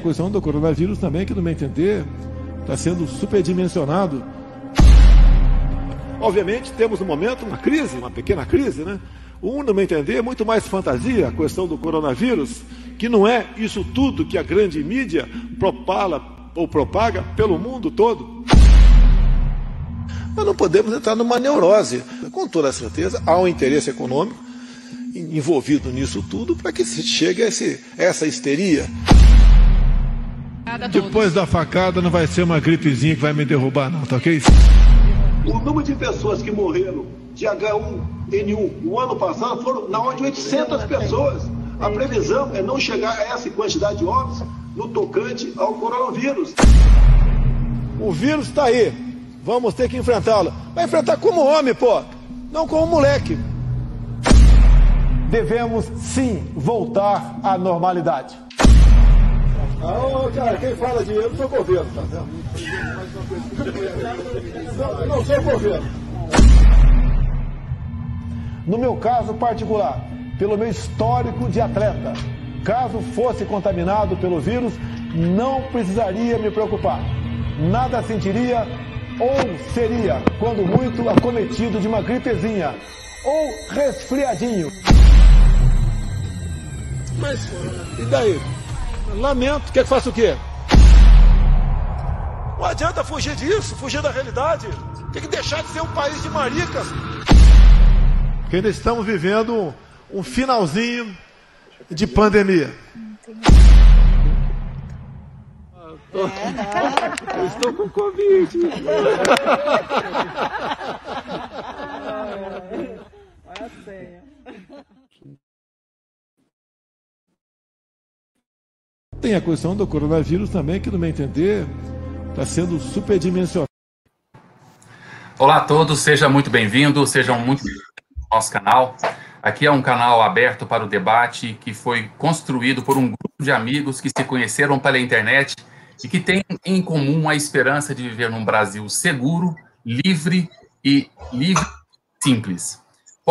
A questão do coronavírus também, que no meu entender, está sendo superdimensionado. Obviamente, temos no momento uma crise, uma pequena crise, né? Um, no meu entender, é muito mais fantasia a questão do coronavírus, que não é isso tudo que a grande mídia propala ou propaga pelo mundo todo. Nós não podemos entrar numa neurose. Com toda certeza, há um interesse econômico envolvido nisso tudo para que se chegue a, esse, a essa histeria. Depois da facada não vai ser uma gripezinha que vai me derrubar, não, tá ok? O número de pessoas que morreram de H1N1 no ano passado foram na ordem de 800 pessoas. A previsão é não chegar a essa quantidade de óbitos no tocante ao coronavírus. O vírus está aí. Vamos ter que enfrentá-lo. Vai enfrentar como homem, pô. Não como moleque. Devemos sim voltar à normalidade. Ah, cara, quem fala de eu sou governo, tá vendo? Não, não sou governo. No meu caso particular, pelo meu histórico de atleta, caso fosse contaminado pelo vírus, não precisaria me preocupar. Nada sentiria ou seria, quando muito, acometido de uma gripezinha ou resfriadinho. Mas e daí? Lamento, quer que faça o quê? Não adianta fugir disso, fugir da realidade. Tem que deixar de ser um país de maricas. Porque ainda estamos vivendo um finalzinho de pandemia. Eu estou com Covid. Olha a senha. Tem a questão do coronavírus também, que no meu entender está sendo superdimensionado. Olá a todos, sejam muito bem-vindos, sejam muito bem ao nosso canal. Aqui é um canal aberto para o debate que foi construído por um grupo de amigos que se conheceram pela internet e que têm em comum a esperança de viver num Brasil seguro, livre e livre simples.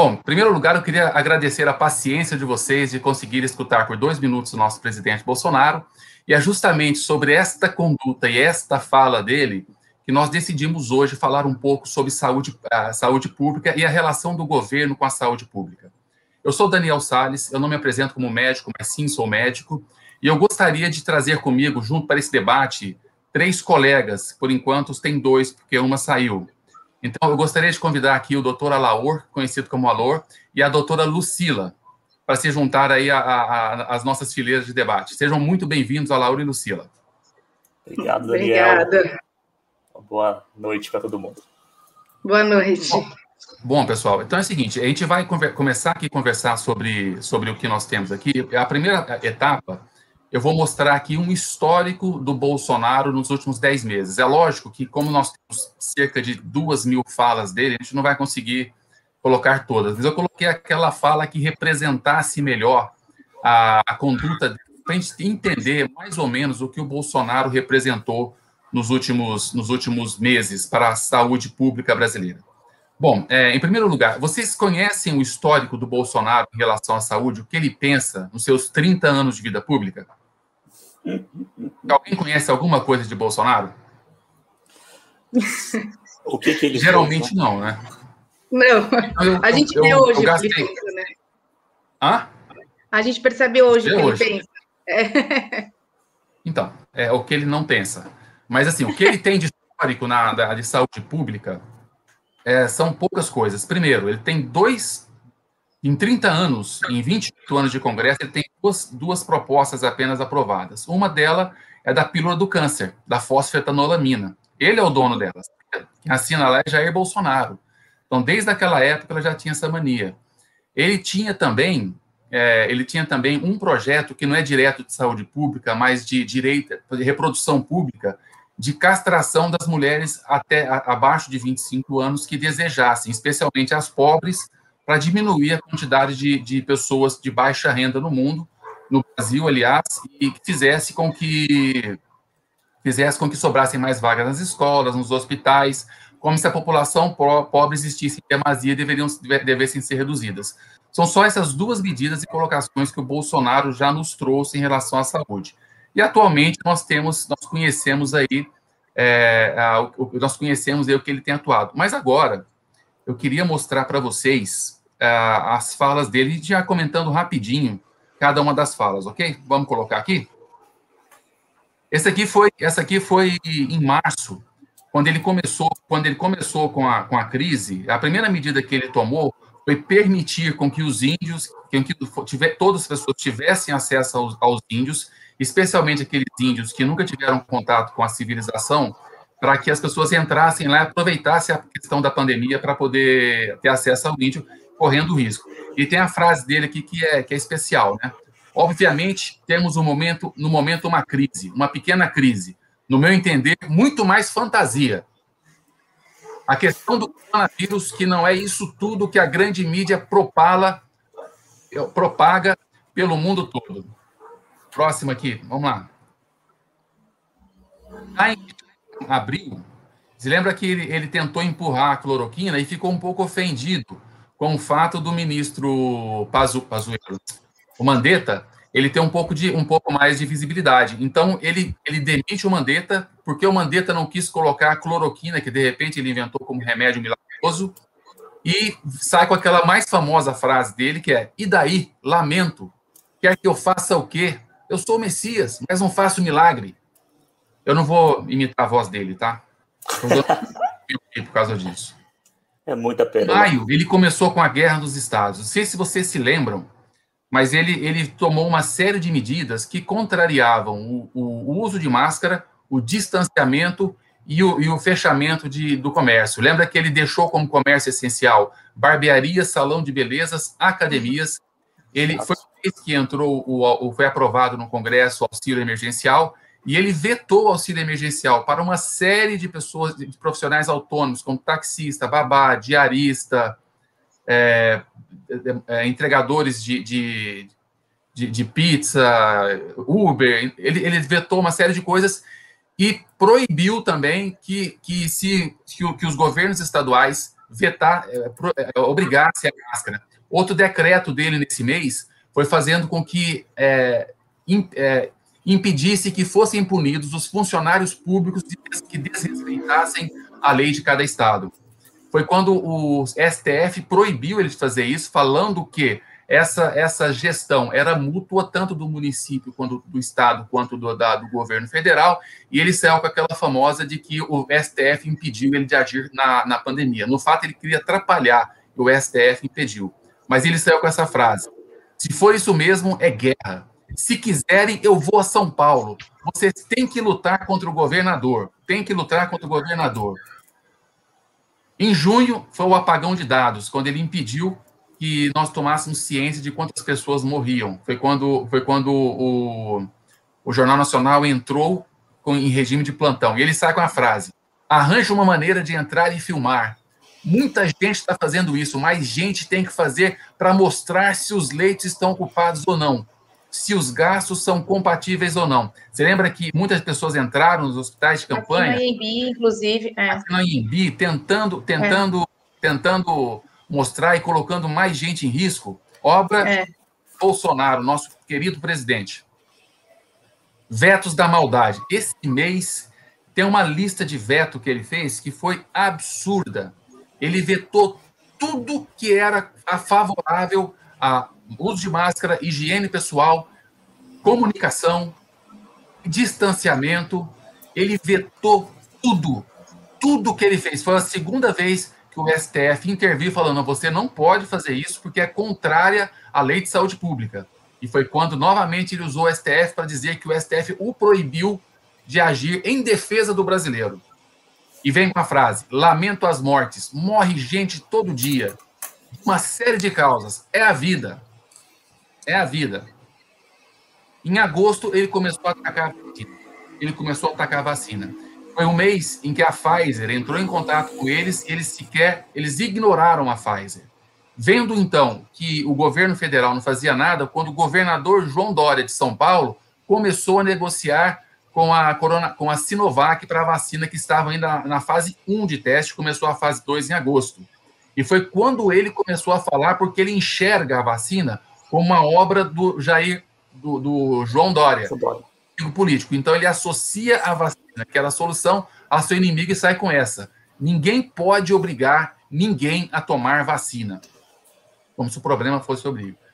Bom, em primeiro lugar, eu queria agradecer a paciência de vocês de conseguir escutar por dois minutos o nosso presidente Bolsonaro. E é justamente sobre esta conduta e esta fala dele que nós decidimos hoje falar um pouco sobre saúde, a saúde pública e a relação do governo com a saúde pública. Eu sou Daniel Sales, eu não me apresento como médico, mas sim sou médico, e eu gostaria de trazer comigo, junto para esse debate, três colegas, por enquanto tem dois, porque uma saiu. Então, eu gostaria de convidar aqui o doutor Alaor, conhecido como Alor, e a doutora Lucila, para se juntar aí às nossas fileiras de debate. Sejam muito bem-vindos, Alaor e Lucila. Obrigado, Daniel. Obrigada. Boa noite para todo mundo. Boa noite. Bom, bom, pessoal, então é o seguinte, a gente vai começar aqui a conversar sobre, sobre o que nós temos aqui. A primeira etapa eu vou mostrar aqui um histórico do Bolsonaro nos últimos 10 meses. É lógico que, como nós temos cerca de duas mil falas dele, a gente não vai conseguir colocar todas, mas eu coloquei aquela fala que representasse melhor a, a conduta para a gente entender mais ou menos o que o Bolsonaro representou nos últimos, nos últimos meses para a saúde pública brasileira. Bom, é, em primeiro lugar, vocês conhecem o histórico do Bolsonaro em relação à saúde, o que ele pensa nos seus 30 anos de vida pública? Alguém conhece alguma coisa de Bolsonaro? O que, que ele Geralmente fez, né? não, né? Não, eu, a gente vê hoje eu que ele pensa, né? Hã? A gente percebe hoje o que hoje. ele pensa. É. Então, é o que ele não pensa. Mas, assim, o que ele tem de histórico na, da, de saúde pública é, são poucas coisas. Primeiro, ele tem dois em 30 anos, em 28 anos de Congresso, ele tem duas, duas propostas apenas aprovadas. Uma delas é da pílula do câncer, da fosfetanolamina. Ele é o dono delas. Quem assina lá é Jair Bolsonaro. Então, desde aquela época, ela já tinha essa mania. Ele tinha também, é, ele tinha também um projeto que não é direto de saúde pública, mas de direito, de reprodução pública, de castração das mulheres até a, abaixo de 25 anos que desejassem, especialmente as pobres, para diminuir a quantidade de, de pessoas de baixa renda no mundo, no Brasil, aliás, e que fizesse com que fizesse com que sobrassem mais vagas nas escolas, nos hospitais, como se a população pobre existisse em demasia deveriam devessem ser reduzidas. São só essas duas medidas e colocações que o Bolsonaro já nos trouxe em relação à saúde. E atualmente nós temos, nós conhecemos aí, é, a, o, nós conhecemos aí o que ele tem atuado. Mas agora, eu queria mostrar para vocês a, as falas dele, já comentando rapidinho cada uma das falas, ok? Vamos colocar aqui? Esse aqui foi, essa aqui foi em março, quando ele começou, quando ele começou com a, com a crise, a primeira medida que ele tomou foi permitir com que os índios, com que tiver, todas as pessoas tivessem acesso aos, aos índios, especialmente aqueles índios que nunca tiveram contato com a civilização, para que as pessoas entrassem lá e aproveitassem a questão da pandemia para poder ter acesso ao índio, correndo risco. E tem a frase dele aqui que é, que é especial, né? Obviamente, temos um momento, no momento uma crise, uma pequena crise. No meu entender, muito mais fantasia. A questão do coronavírus, que não é isso tudo que a grande mídia propala, propaga pelo mundo todo. Próximo aqui, vamos lá. Lá em abril, se lembra que ele, ele tentou empurrar a cloroquina e ficou um pouco ofendido com o fato do ministro Pazu, Pazuello, o Mandetta, ele ter um pouco, de, um pouco mais de visibilidade. Então, ele, ele demite o Mandetta, porque o Mandetta não quis colocar a cloroquina, que de repente ele inventou como remédio milagroso, e sai com aquela mais famosa frase dele, que é, e daí, lamento, quer que eu faça o quê? Eu sou o Messias, mas não faço milagre. Eu não vou imitar a voz dele, tá? por causa disso. É muita pena. Em maio, ele começou com a Guerra dos Estados. Não sei se vocês se lembram, mas ele, ele tomou uma série de medidas que contrariavam o, o, o uso de máscara, o distanciamento e o, e o fechamento de, do comércio. Lembra que ele deixou como comércio essencial barbearias, salão de belezas, academias. Ele foi que entrou, o, foi aprovado no Congresso o auxílio emergencial, e ele vetou o auxílio emergencial para uma série de pessoas, de profissionais autônomos, como taxista, babá, diarista, é, é, entregadores de, de, de, de, pizza, Uber. Ele, ele vetou uma série de coisas e proibiu também que, que, se, que, que os governos estaduais vetar, é, é, obrigassem a máscara. Outro decreto dele nesse mês foi fazendo com que é, é, impedisse que fossem punidos os funcionários públicos que desrespeitassem a lei de cada estado. Foi quando o STF proibiu ele de fazer isso, falando que essa, essa gestão era mútua tanto do município quanto do estado quanto do, da, do governo federal, e ele saiu com aquela famosa de que o STF impediu ele de agir na, na pandemia. No fato, ele queria atrapalhar, e o STF impediu. Mas ele saiu com essa frase: se for isso mesmo, é guerra. Se quiserem, eu vou a São Paulo. Vocês têm que lutar contra o governador. Tem que lutar contra o governador. Em junho, foi o apagão de dados, quando ele impediu que nós tomássemos ciência de quantas pessoas morriam. Foi quando, foi quando o, o Jornal Nacional entrou com, em regime de plantão. E ele sai com a frase: arranja uma maneira de entrar e filmar. Muita gente está fazendo isso, mais gente tem que fazer para mostrar se os leitos estão ocupados ou não, se os gastos são compatíveis ou não. Você lembra que muitas pessoas entraram nos hospitais de campanha? Aqui na IMB, inclusive. É. Aqui IMB, tentando, tentando, é. tentando mostrar e colocando mais gente em risco. Obra é. Bolsonaro, nosso querido presidente. Vetos da maldade. Esse mês tem uma lista de veto que ele fez que foi absurda ele vetou tudo que era favorável a uso de máscara, higiene pessoal, comunicação, distanciamento. Ele vetou tudo, tudo que ele fez. Foi a segunda vez que o STF interviu falando: você não pode fazer isso porque é contrária à lei de saúde pública. E foi quando novamente ele usou o STF para dizer que o STF o proibiu de agir em defesa do brasileiro. E vem com a frase: lamento as mortes, morre gente todo dia. Uma série de causas. É a vida. É a vida. Em agosto, ele começou a atacar vacina. Ele começou a atacar a vacina. Foi um mês em que a Pfizer entrou em contato com eles e eles sequer eles ignoraram a Pfizer. Vendo então que o governo federal não fazia nada, quando o governador João Dória de São Paulo começou a negociar com a, corona, com a Sinovac para a vacina que estava ainda na fase 1 de teste, começou a fase 2 em agosto. E foi quando ele começou a falar, porque ele enxerga a vacina como uma obra do Jair, do, do João Dória. inimigo político. Então ele associa a vacina, que era a solução, ao seu inimigo e sai com essa. Ninguém pode obrigar ninguém a tomar vacina. Como se o problema fosse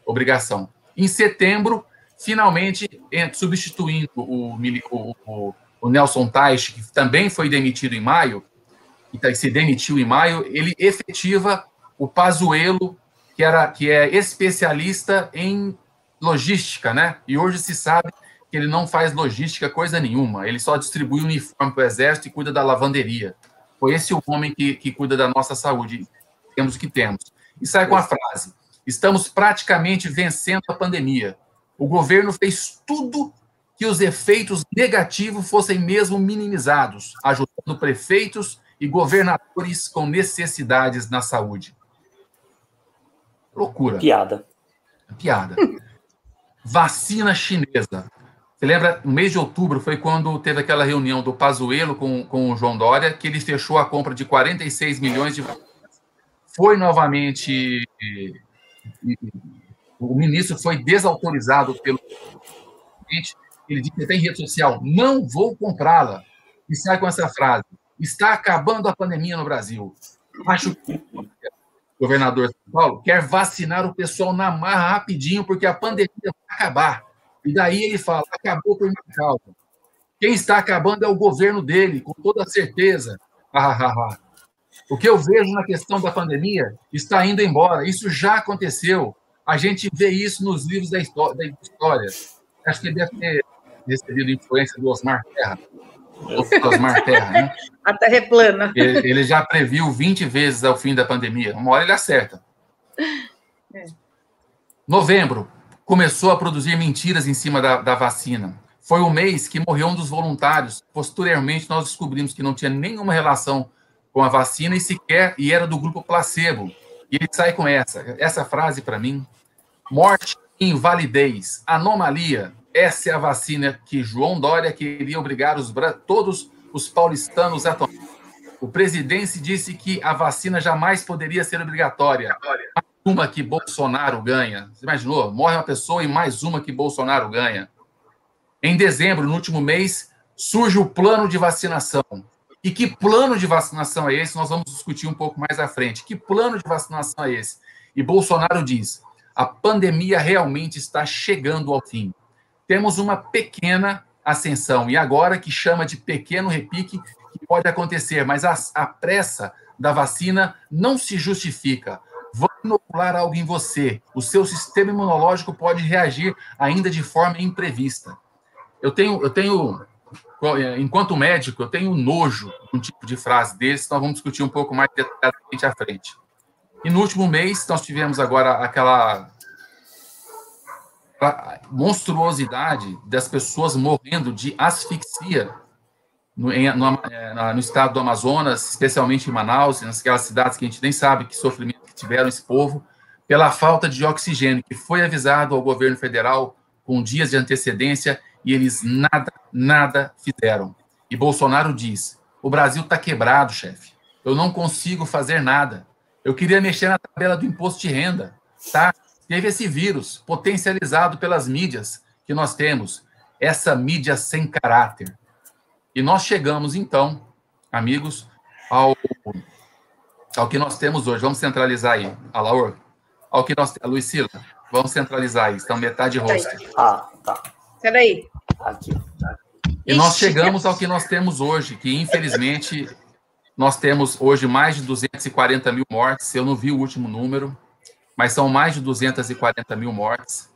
obrigação. Em setembro, finalmente, substituindo o, o, o Nelson Teich, que também foi demitido em maio, e tá, se demitiu em maio, ele efetiva o Pazuello, que, era, que é especialista em logística, né? E hoje se sabe que ele não faz logística coisa nenhuma, ele só distribui uniforme para o exército e cuida da lavanderia. Foi esse o homem que, que cuida da nossa saúde, temos que temos. E sai com a frase: estamos praticamente vencendo a pandemia. O governo fez tudo que os efeitos negativos fossem mesmo minimizados, ajudando prefeitos e governadores com necessidades na saúde. Loucura. Piada. Piada. Vacina chinesa. Você lembra, no mês de outubro foi quando teve aquela reunião do Pazuello com, com o João Dória, que ele fechou a compra de 46 milhões de vacinas. Foi novamente. O ministro foi desautorizado pelo presidente. Ele disse até em rede social: não vou comprá-la. E sai com essa frase: está acabando a pandemia no Brasil. Acho que governador de São Paulo, quer vacinar o pessoal na marra rapidinho, porque a pandemia vai acabar. E daí ele fala: acabou por minha causa. Quem está acabando é o governo dele, com toda certeza. o que eu vejo na questão da pandemia está indo embora. Isso já aconteceu. A gente vê isso nos livros da história. Acho que deve ter recebido influência do Osmar Terra. Osmar Terra, né? A Terra é plana. Ele, ele, já previu 20 vezes ao fim da pandemia. Uma hora ele acerta. É. Novembro, começou a produzir mentiras em cima da, da vacina. Foi o mês que morreu um dos voluntários. Posteriormente, nós descobrimos que não tinha nenhuma relação com a vacina e sequer e era do grupo placebo. E ele sai com essa, essa frase para mim: morte, invalidez, anomalia, essa é a vacina que João Dória queria obrigar os, todos os paulistanos a tomar. O presidente disse que a vacina jamais poderia ser obrigatória. Mais uma que Bolsonaro ganha. Você imaginou? Morre uma pessoa e mais uma que Bolsonaro ganha. Em dezembro, no último mês, surge o plano de vacinação. E que plano de vacinação é esse? Nós vamos discutir um pouco mais à frente. Que plano de vacinação é esse? E Bolsonaro diz: a pandemia realmente está chegando ao fim temos uma pequena ascensão. E agora que chama de pequeno repique, que pode acontecer, mas a, a pressa da vacina não se justifica. Vão inocular algo em você. O seu sistema imunológico pode reagir ainda de forma imprevista. Eu tenho, eu tenho, enquanto médico, eu tenho nojo de um tipo de frase desse, nós vamos discutir um pouco mais detalhadamente à frente. E no último mês, nós tivemos agora aquela monstruosidade das pessoas morrendo de asfixia no, em, no, é, no, estado do Amazonas, especialmente em Manaus, naquelas cidades que a gente nem sabe que sofrimento que tiveram esse povo, pela falta de oxigênio, que foi avisado ao governo federal com dias de antecedência e eles nada, nada fizeram. E Bolsonaro diz: o Brasil está quebrado, chefe. Eu não consigo fazer nada. Eu queria mexer na tabela do imposto de renda, tá? Teve esse vírus potencializado pelas mídias que nós temos, essa mídia sem caráter. E nós chegamos, então, amigos, ao, ao que nós temos hoje. Vamos centralizar aí, a Laura. Ao que nós a Luicila, vamos centralizar aí, estão metade rosto. Ah, tá. Peraí. Aqui. E nós chegamos ao que nós temos hoje, que infelizmente nós temos hoje mais de 240 mil mortes. Eu não vi o último número, mas são mais de 240 mil mortes.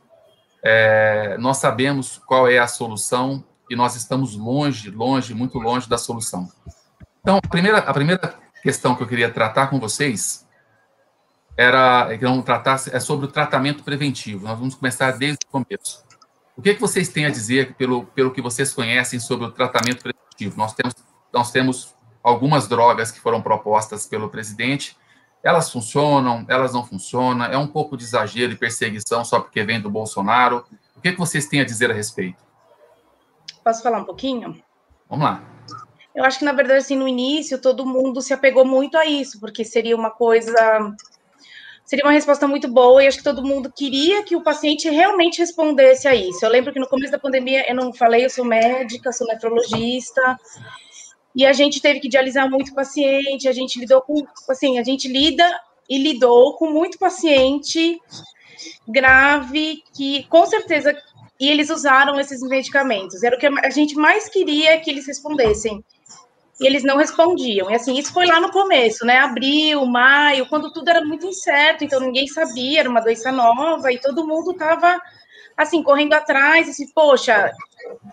É, nós sabemos qual é a solução e nós estamos longe, longe, muito longe da solução. Então, a primeira, a primeira questão que eu queria tratar com vocês era que vamos tratar é sobre o tratamento preventivo. Nós vamos começar desde o começo. O que, é que vocês têm a dizer pelo, pelo que vocês conhecem sobre o tratamento preventivo? Nós temos, nós temos algumas drogas que foram propostas pelo presidente elas funcionam, elas não funcionam, é um pouco de exagero e perseguição só porque vem do Bolsonaro. O que, que vocês têm a dizer a respeito? Posso falar um pouquinho? Vamos lá. Eu acho que, na verdade, assim, no início, todo mundo se apegou muito a isso, porque seria uma coisa seria uma resposta muito boa e acho que todo mundo queria que o paciente realmente respondesse a isso. Eu lembro que no começo da pandemia eu não falei, eu sou médica, sou nefrologista, e a gente teve que dialisar muito paciente, a gente lidou com, assim, a gente lida e lidou com muito paciente grave que com certeza e eles usaram esses medicamentos. Era o que a gente mais queria que eles respondessem. E eles não respondiam. E assim, isso foi lá no começo, né? Abril, maio, quando tudo era muito incerto, então ninguém sabia, era uma doença nova e todo mundo estava assim, correndo atrás, assim, poxa,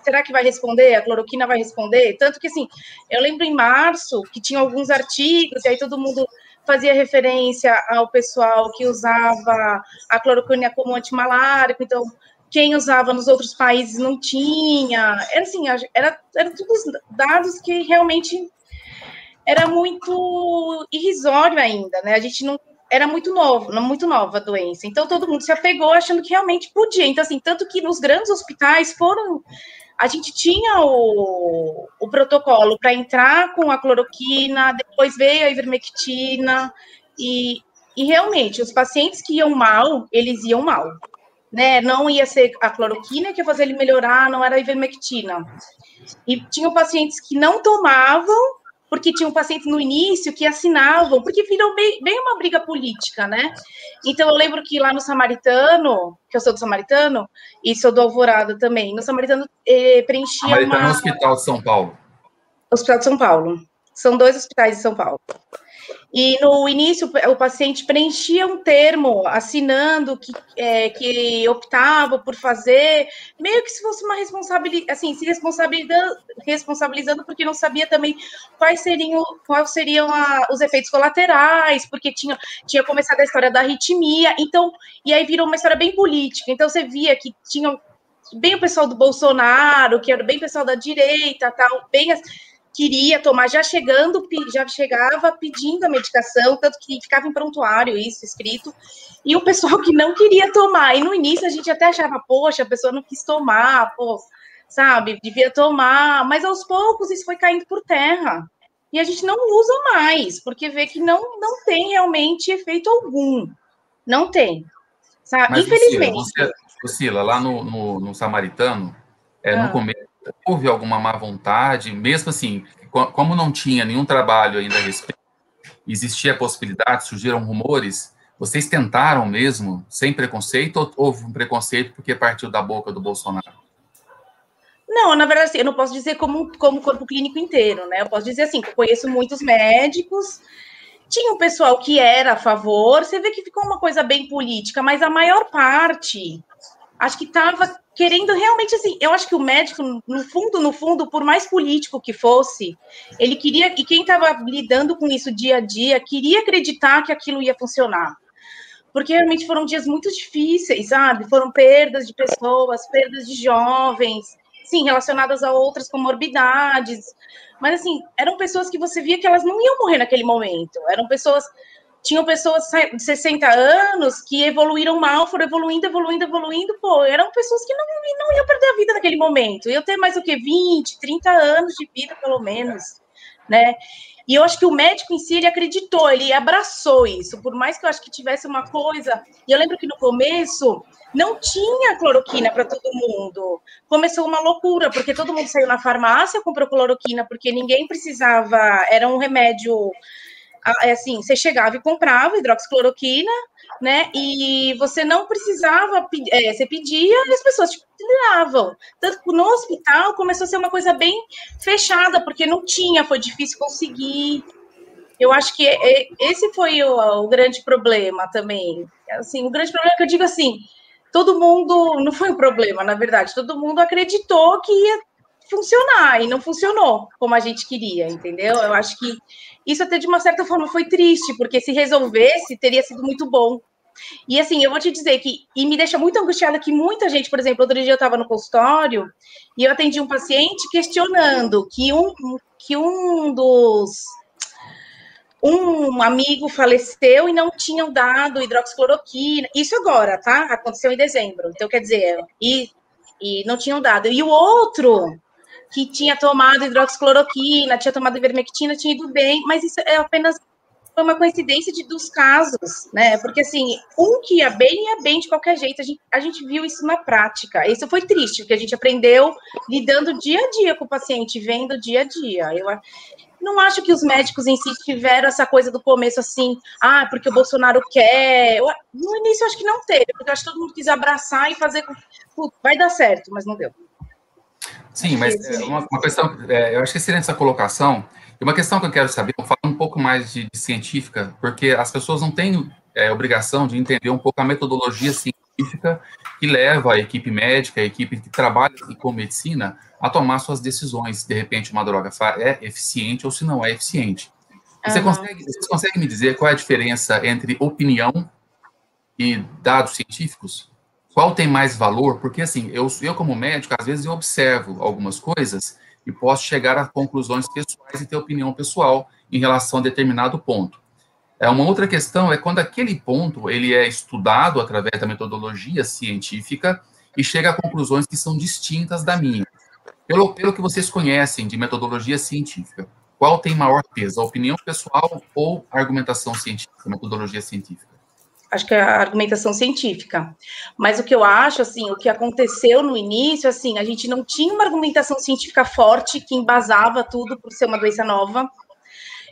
será que vai responder? A cloroquina vai responder? Tanto que assim, eu lembro em março que tinha alguns artigos, e aí todo mundo fazia referência ao pessoal que usava a cloroquina como antimalárico, então quem usava nos outros países não tinha. Era assim, era, era todos dados que realmente era muito irrisório ainda, né? A gente não era muito novo, muito nova a doença. Então todo mundo se apegou achando que realmente podia. Então assim, tanto que nos grandes hospitais foram a gente tinha o, o protocolo para entrar com a cloroquina, depois veio a ivermectina e, e realmente os pacientes que iam mal, eles iam mal né? Não ia ser a cloroquina que ia fazer ele melhorar, não era a ivermectina. E tinham pacientes que não tomavam, porque tinham pacientes no início que assinavam, porque virou bem, bem, uma briga política, né? Então eu lembro que lá no Samaritano, que eu sou do Samaritano, e sou do Alvorada também, no Samaritano eh, preenchia Samaritano uma... é Hospital de São Paulo. Hospital de São Paulo. São dois hospitais de São Paulo. E no início, o paciente preenchia um termo assinando que, é, que optava por fazer, meio que se fosse uma responsabilidade, assim, se responsabilizando, responsabilizando porque não sabia também quais seriam, quais seriam a, os efeitos colaterais, porque tinha, tinha começado a história da arritmia, então, e aí virou uma história bem política. Então, você via que tinha bem o pessoal do Bolsonaro, que era bem o pessoal da direita, tal, bem queria tomar, já chegando, já chegava pedindo a medicação, tanto que ficava em prontuário isso escrito, e o pessoal que não queria tomar. E no início a gente até achava, poxa, a pessoa não quis tomar, pô, sabe, devia tomar, mas aos poucos isso foi caindo por terra. E a gente não usa mais, porque vê que não, não tem realmente efeito algum. Não tem. Sabe? Mas, Infelizmente. Lucila, lá no, no, no Samaritano, é, ah. no começo houve alguma má vontade, mesmo assim, como não tinha nenhum trabalho ainda a respeito, existia a possibilidade, surgiram rumores, vocês tentaram mesmo, sem preconceito, ou houve um preconceito porque partiu da boca do Bolsonaro? Não, na verdade, assim, eu não posso dizer como, como corpo clínico inteiro, né? Eu posso dizer assim, que eu conheço muitos médicos, tinha um pessoal que era a favor, você vê que ficou uma coisa bem política, mas a maior parte, acho que estava querendo realmente assim, eu acho que o médico, no fundo, no fundo, por mais político que fosse, ele queria, e quem estava lidando com isso dia a dia, queria acreditar que aquilo ia funcionar. Porque realmente foram dias muito difíceis, sabe? Foram perdas de pessoas, perdas de jovens, sim, relacionadas a outras comorbidades. Mas assim, eram pessoas que você via que elas não iam morrer naquele momento. Eram pessoas tinham pessoas de 60 anos que evoluíram mal, foram evoluindo, evoluindo, evoluindo, pô, eram pessoas que não, não iam perder a vida naquele momento, iam ter mais o que, 20, 30 anos de vida, pelo menos, né? E eu acho que o médico em si, ele acreditou, ele abraçou isso, por mais que eu acho que tivesse uma coisa, e eu lembro que no começo não tinha cloroquina para todo mundo. Começou uma loucura, porque todo mundo saiu na farmácia, comprou cloroquina, porque ninguém precisava, era um remédio assim, você chegava e comprava hidroxicloroquina, né? E você não precisava, é, você pedia e as pessoas te davam. Tanto que no hospital começou a ser uma coisa bem fechada, porque não tinha, foi difícil conseguir. Eu acho que é, esse foi o, o grande problema também. Assim, o grande problema é que eu digo assim, todo mundo, não foi um problema, na verdade, todo mundo acreditou que ia funcionar e não funcionou como a gente queria, entendeu? Eu acho que isso até de uma certa forma foi triste, porque se resolvesse, teria sido muito bom. E assim, eu vou te dizer que, e me deixa muito angustiada que muita gente, por exemplo, outro dia eu estava no consultório e eu atendi um paciente questionando que um, que um dos. Um amigo faleceu e não tinham dado hidroxicloroquina. Isso agora, tá? Aconteceu em dezembro. Então, quer dizer, e, e não tinham dado. E o outro que tinha tomado hidroxicloroquina, tinha tomado ivermectina, tinha ido bem, mas isso é apenas uma coincidência de, dos casos, né? Porque assim, um que ia bem, ia bem de qualquer jeito. A gente, a gente viu isso na prática. Isso foi triste, porque a gente aprendeu lidando dia a dia com o paciente, vendo dia a dia. Eu não acho que os médicos em si tiveram essa coisa do começo assim, ah, porque o Bolsonaro quer. No início eu acho que não teve, porque eu acho que todo mundo quis abraçar e fazer. Vai dar certo, mas não deu. Sim, mas é, uma, uma, questão, é, eu acho que seria essa colocação e uma questão que eu quero saber, falar um pouco mais de, de científica, porque as pessoas não têm é, obrigação de entender um pouco a metodologia científica que leva a equipe médica, a equipe que trabalha com medicina, a tomar suas decisões. De repente, uma droga é eficiente ou se não é eficiente. Você, uhum. consegue, você consegue me dizer qual é a diferença entre opinião e dados científicos? Qual tem mais valor? Porque, assim, eu, eu como médico, às vezes eu observo algumas coisas e posso chegar a conclusões pessoais e ter opinião pessoal em relação a determinado ponto. É uma outra questão é quando aquele ponto ele é estudado através da metodologia científica e chega a conclusões que são distintas da minha. Pelo, pelo que vocês conhecem de metodologia científica, qual tem maior peso, a opinião pessoal ou a argumentação científica, a metodologia científica? Acho que é a argumentação científica. Mas o que eu acho, assim, o que aconteceu no início, assim, a gente não tinha uma argumentação científica forte que embasava tudo por ser uma doença nova.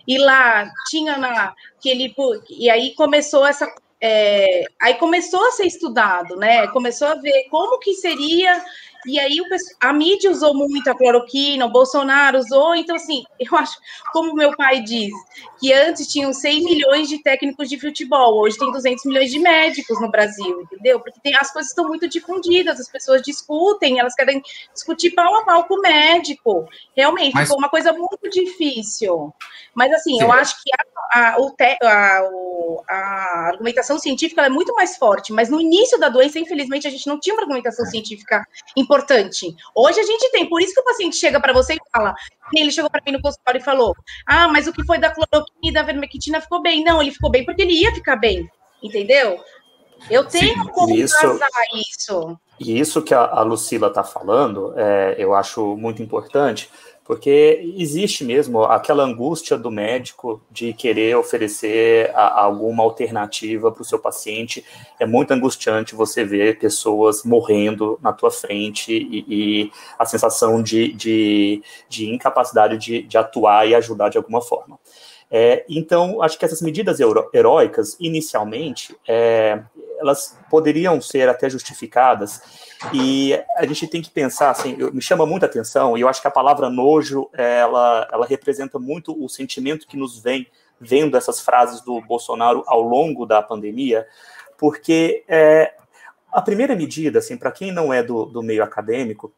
E lá tinha na que ele e aí começou essa é, aí começou a ser estudado, né? Começou a ver como que seria e aí a mídia usou muito a cloroquina, o Bolsonaro usou, então assim, eu acho, como meu pai diz, que antes tinham 100 milhões de técnicos de futebol, hoje tem 200 milhões de médicos no Brasil, entendeu? Porque tem, as coisas estão muito difundidas, as pessoas discutem, elas querem discutir pau a pau com o médico. Realmente, Mas... ficou uma coisa muito difícil. Mas assim, Sim. eu acho que a, a, o te, a, a argumentação científica é muito mais forte, mas no início da doença, infelizmente, a gente não tinha uma argumentação é. científica importante importante. Hoje a gente tem, por isso que o paciente chega para você e fala, ele chegou para mim no consultório e falou, ah, mas o que foi da cloroquina e da vermectina ficou bem. Não, ele ficou bem porque ele ia ficar bem, entendeu? Eu tenho Sim, como isso, isso. E isso que a, a Lucila está falando, é, eu acho muito importante, porque existe mesmo aquela angústia do médico de querer oferecer a, alguma alternativa para o seu paciente. É muito angustiante você ver pessoas morrendo na tua frente e, e a sensação de, de, de incapacidade de, de, atuar e ajudar de alguma forma. É, então, acho que essas medidas heróicas, inicialmente, é, elas poderiam ser até justificadas e a gente tem que pensar, assim, me chama muita atenção, e eu acho que a palavra nojo, ela, ela representa muito o sentimento que nos vem vendo essas frases do Bolsonaro ao longo da pandemia, porque é, a primeira medida, assim, para quem não é do, do meio acadêmico,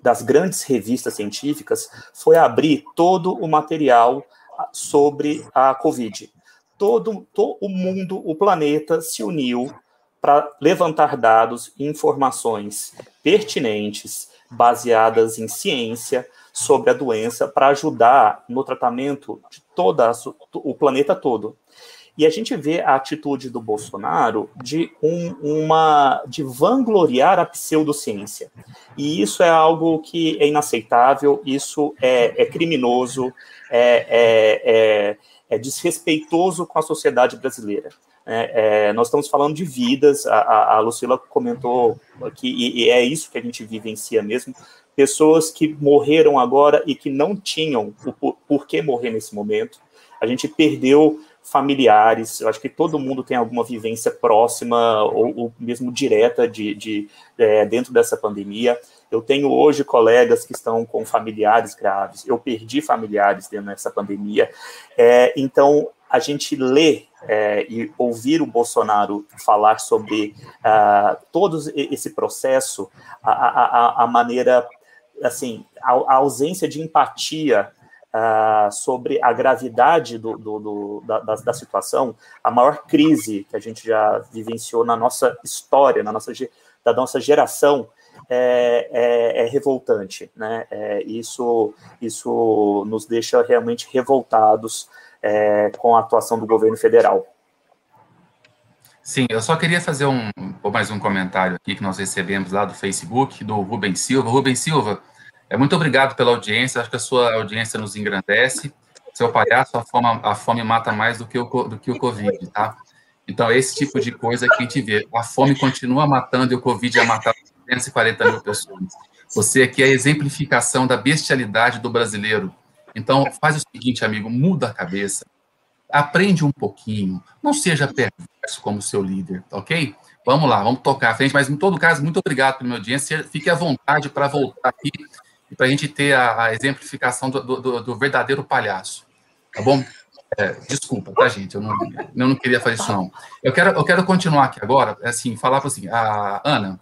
das grandes revistas científicas, foi abrir todo o material sobre a Covid. Todo, todo o mundo, o planeta se uniu para levantar dados e informações pertinentes, baseadas em ciência, sobre a doença, para ajudar no tratamento de toda a, o planeta todo. E a gente vê a atitude do Bolsonaro de um, uma de vangloriar a pseudociência. E isso é algo que é inaceitável, isso é, é criminoso, é, é, é, é desrespeitoso com a sociedade brasileira. É, é, nós estamos falando de vidas, a, a Lucila comentou que e, e é isso que a gente vivencia mesmo, pessoas que morreram agora e que não tinham o por, por que morrer nesse momento. A gente perdeu familiares, eu acho que todo mundo tem alguma vivência próxima ou, ou mesmo direta de, de é, dentro dessa pandemia. Eu tenho hoje colegas que estão com familiares graves, eu perdi familiares dentro dessa pandemia. É, então, a gente lê é, e ouvir o Bolsonaro falar sobre uh, todo esse processo, a, a, a maneira, assim, a, a, ausência de empatia uh, sobre a gravidade do, do, do da, da, situação, a maior crise que a gente já vivenciou na nossa história, na nossa, da nossa geração, é, é, é, revoltante, né? É, isso, isso nos deixa realmente revoltados é, com a atuação do governo federal. Sim, eu só queria fazer um mais um comentário aqui que nós recebemos lá do Facebook, do Rubem Silva. Rubem Silva, é, muito obrigado pela audiência, acho que a sua audiência nos engrandece. seu palhaço, a fome, a fome mata mais do que, o, do que o Covid, tá? Então, esse tipo de coisa que a gente vê. A fome continua matando e o Covid já matou 240 mil pessoas. Você aqui é a exemplificação da bestialidade do brasileiro. Então, faz o seguinte, amigo, muda a cabeça. Aprende um pouquinho. Não seja perverso como seu líder, ok? Vamos lá, vamos tocar à frente. Mas, em todo caso, muito obrigado pela minha audiência. Fique à vontade para voltar aqui e para a gente ter a, a exemplificação do, do, do, verdadeiro palhaço. Tá bom? É, desculpa, tá, gente? Eu não, eu não queria fazer isso, não. Eu quero, eu quero continuar aqui agora, assim, falar assim, a Ana,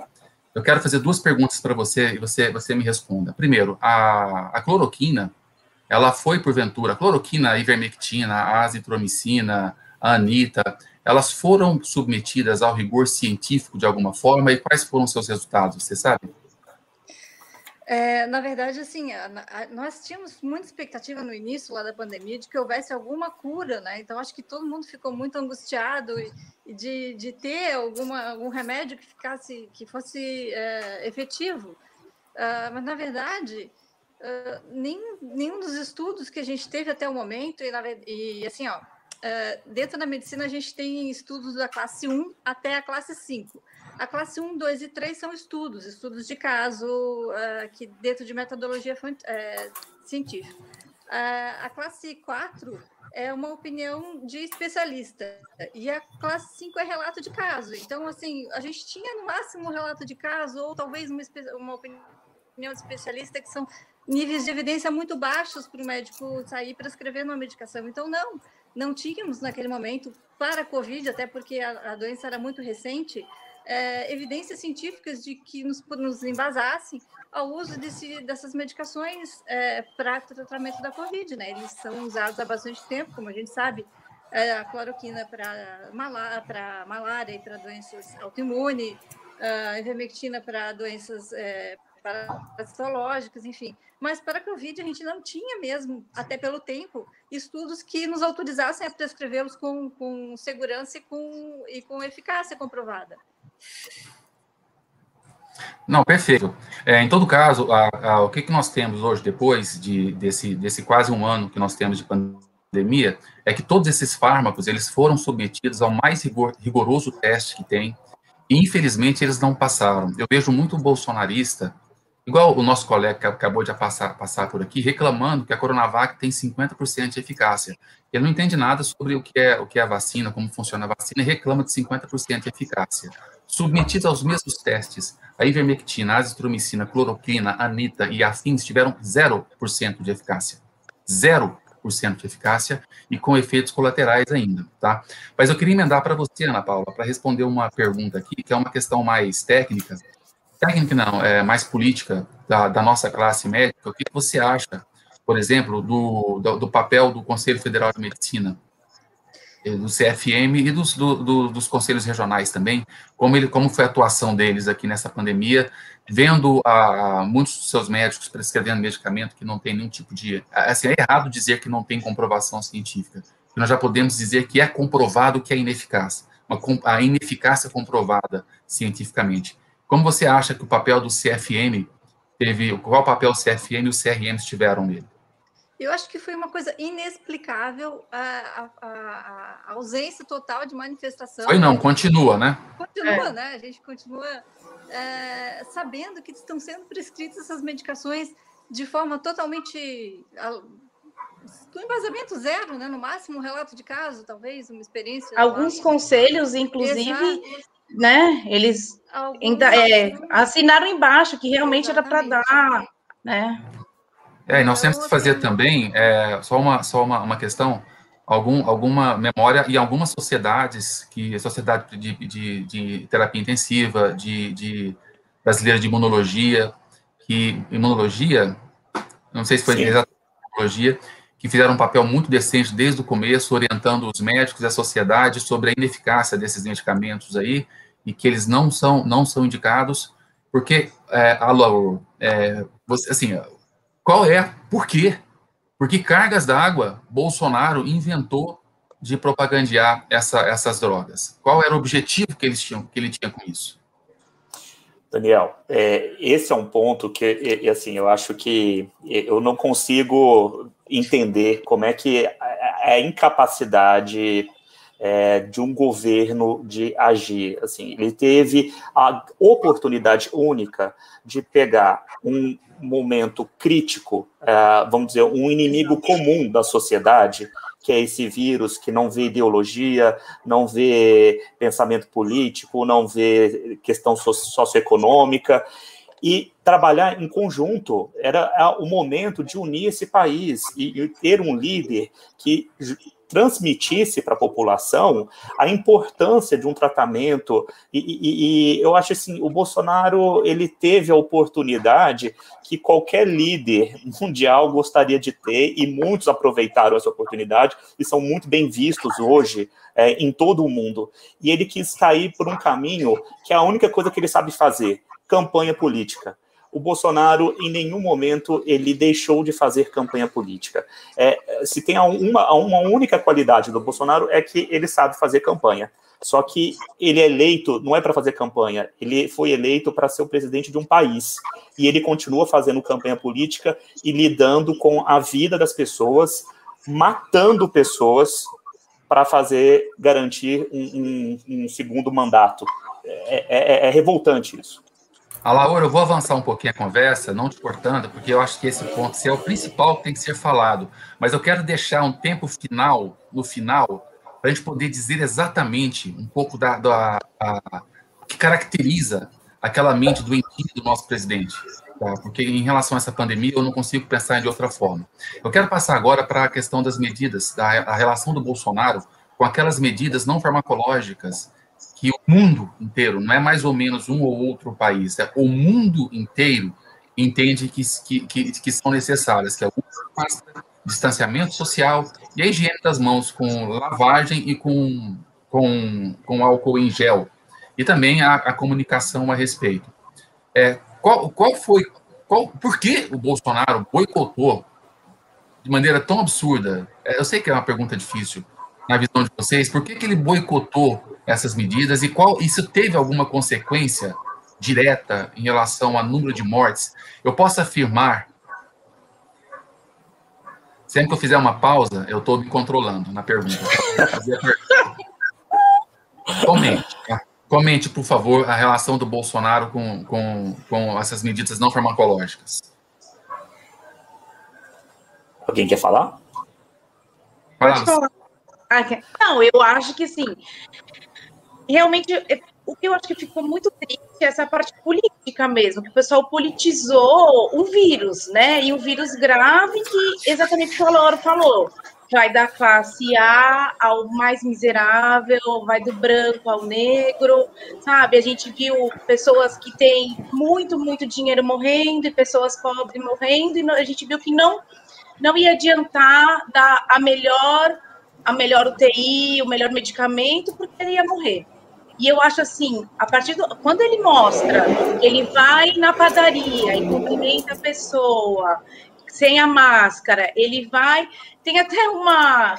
eu quero fazer duas perguntas para você e você, você me responda. Primeiro, a, a cloroquina, ela foi, porventura, a cloroquina, a ivermectina, a azitromicina, a anita, elas foram submetidas ao rigor científico de alguma forma e quais foram seus resultados, você sabe? É, na verdade, assim, a, a, nós tínhamos muita expectativa no início lá da pandemia de que houvesse alguma cura, né? Então, acho que todo mundo ficou muito angustiado e, de, de ter alguma, algum remédio que ficasse, que fosse é, efetivo. Uh, mas, na verdade, uh, nem, nenhum dos estudos que a gente teve até o momento, e, na, e assim, ó, uh, dentro da medicina a gente tem estudos da classe 1 até a classe 5. A classe 1, 2 e 3 são estudos, estudos de caso, uh, que dentro de metodologia uh, científica. A classe 4 é uma opinião de especialista, e a classe 5 é relato de caso. Então, assim, a gente tinha no máximo um relato de caso, ou talvez uma, uma opinião de especialista, que são níveis de evidência muito baixos para o médico sair para escrever uma medicação. Então, não, não tínhamos naquele momento para a Covid, até porque a, a doença era muito recente, é, evidências científicas de que nos, nos embasassem ao uso desse, dessas medicações é, para tratamento da Covid, né? Eles são usados há bastante tempo, como a gente sabe, é, a cloroquina para malá malária e para doenças autoimunes, a ivermectina para doenças é, parasitológicas, enfim. Mas para a Covid a gente não tinha mesmo, até pelo tempo, estudos que nos autorizassem a prescrevê-los com, com segurança e com, e com eficácia comprovada. Não, perfeito. É, em todo caso, a, a, o que, que nós temos hoje, depois de, desse, desse quase um ano que nós temos de pandemia, é que todos esses fármacos, eles foram submetidos ao mais rigor, rigoroso teste que tem, e infelizmente eles não passaram. Eu vejo muito bolsonarista, igual o nosso colega que acabou de passar, passar por aqui, reclamando que a Coronavac tem 50% de eficácia. Ele não entende nada sobre o que é, o que é a vacina, como funciona a vacina, e reclama de 50% de eficácia submetidos aos mesmos testes, a ivermectina, azitromicina, cloroquina, anita e afins tiveram 0% de eficácia. 0% de eficácia e com efeitos colaterais ainda, tá? Mas eu queria emendar para você, Ana Paula, para responder uma pergunta aqui, que é uma questão mais técnica, técnica não, é mais política da, da nossa classe médica. O que você acha, por exemplo, do, do, do papel do Conselho Federal de Medicina do CFM e dos, do, do, dos conselhos regionais também, como, ele, como foi a atuação deles aqui nessa pandemia, vendo a, a, muitos dos seus médicos prescrevendo medicamento que não tem nenhum tipo de. Assim, é errado dizer que não tem comprovação científica. Nós já podemos dizer que é comprovado que é ineficaz, uma, a ineficácia comprovada cientificamente. Como você acha que o papel do CFM teve. Qual papel o CFM e o CRM tiveram nele? Eu acho que foi uma coisa inexplicável a, a, a, ausência total de manifestação. Foi não, continua, né? Continua, é. né? A gente continua é, sabendo que estão sendo prescritas essas medicações de forma totalmente com embasamento zero, né? No máximo um relato de caso, talvez uma experiência. Alguns conselhos, inclusive, Exato. Né? Eles ainda, é, assinaram embaixo que realmente Exatamente. era para dar, né? É, e nós temos que fazer também, é, só, uma, só uma, uma questão, algum, alguma memória, e algumas sociedades, que a Sociedade de, de, de Terapia Intensiva, de, de Brasileira de Imunologia, que imunologia, não sei se foi exatamente imunologia, que fizeram um papel muito decente desde o começo, orientando os médicos e a sociedade sobre a ineficácia desses medicamentos aí, e que eles não são, não são indicados, porque, é, alô, é, você, assim, qual é? Por quê? Porque cargas d'água Bolsonaro inventou de propagandear essa, essas drogas? Qual era o objetivo que, eles tinham, que ele tinha com isso? Daniel, é, esse é um ponto que, e, assim, eu acho que eu não consigo entender como é que a incapacidade é, de um governo de agir. Assim, ele teve a oportunidade única de pegar um momento crítico, é, vamos dizer, um inimigo comum da sociedade, que é esse vírus que não vê ideologia, não vê pensamento político, não vê questão socioeconômica, e trabalhar em conjunto era o momento de unir esse país e, ter um líder que transmitisse para a população a importância de um tratamento. E, e, e, eu acho assim o Bolsonaro ele teve a oportunidade que qualquer líder mundial gostaria de ter e muitos aproveitaram essa oportunidade e são muito bem vistos hoje é, em todo o mundo. E ele quis sair por um caminho que é a única coisa que ele sabe fazer campanha política o Bolsonaro em nenhum momento ele deixou de fazer campanha política. É, se tem uma, uma única qualidade do Bolsonaro é que ele sabe fazer campanha. Só que ele é eleito não é para fazer campanha, ele foi eleito para ser o presidente de um país. E ele continua fazendo campanha política e lidando com a vida das pessoas, matando pessoas para fazer garantir um, um, um segundo mandato. É, é, é revoltante isso. A Laura, eu vou avançar um pouquinho a conversa, não te cortando, porque eu acho que esse ponto é o principal que tem que ser falado. Mas eu quero deixar um tempo final, no final, para a gente poder dizer exatamente um pouco da, da a, que caracteriza aquela mente doentia do nosso presidente. Tá? Porque em relação a essa pandemia, eu não consigo pensar de outra forma. Eu quero passar agora para a questão das medidas, da a relação do Bolsonaro com aquelas medidas não farmacológicas que o mundo inteiro, não é mais ou menos um ou outro país, é o mundo inteiro entende que, que, que são necessárias, que é o distanciamento social e a higiene das mãos com lavagem e com, com, com álcool em gel. E também a, a comunicação a respeito. É, qual, qual foi, qual, por que o Bolsonaro boicotou de maneira tão absurda? É, eu sei que é uma pergunta difícil na visão de vocês, por que, que ele boicotou essas medidas e qual isso teve alguma consequência direta em relação ao número de mortes, eu posso afirmar. Sempre que eu fizer uma pausa, eu estou me controlando na pergunta. Comente. Tá? Comente, por favor, a relação do Bolsonaro com, com, com essas medidas não farmacológicas. Alguém quer falar? Pode falar. Ah, não, eu acho que sim realmente é, o que eu acho que ficou muito triste é essa parte política mesmo, que o pessoal politizou um vírus, né? E um vírus grave que exatamente o o Lauro falou. Vai da classe A ao mais miserável, vai do branco ao negro, sabe? A gente viu pessoas que têm muito, muito dinheiro morrendo e pessoas pobres morrendo, e a gente viu que não, não ia adiantar dar a melhor, a melhor UTI, o melhor medicamento, porque ele ia morrer. E eu acho assim, a partir do quando ele mostra, ele vai na padaria e cumprimenta a pessoa sem a máscara, ele vai, tem até uma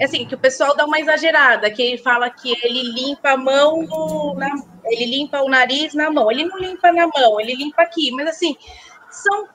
assim, que o pessoal dá uma exagerada, que ele fala que ele limpa a mão no, na, ele limpa o nariz na mão. Ele não limpa na mão, ele limpa aqui, mas assim, são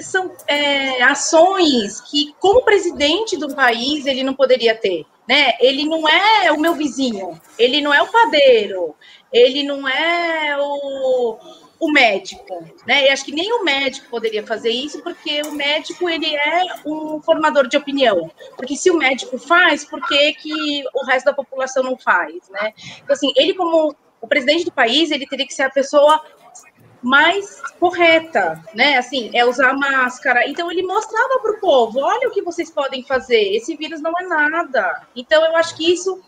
são é, ações que, como presidente do país, ele não poderia ter né? Ele não é o meu vizinho, ele não é o padeiro, ele não é o, o médico, né? E acho que nem o médico poderia fazer isso, porque o médico ele é um formador de opinião. Porque se o médico faz, por que, que o resto da população não faz, né? Então, assim, ele como o presidente do país, ele teria que ser a pessoa mais correta, né? Assim, é usar máscara. Então ele mostrava para o povo: olha o que vocês podem fazer. Esse vírus não é nada. Então eu acho que isso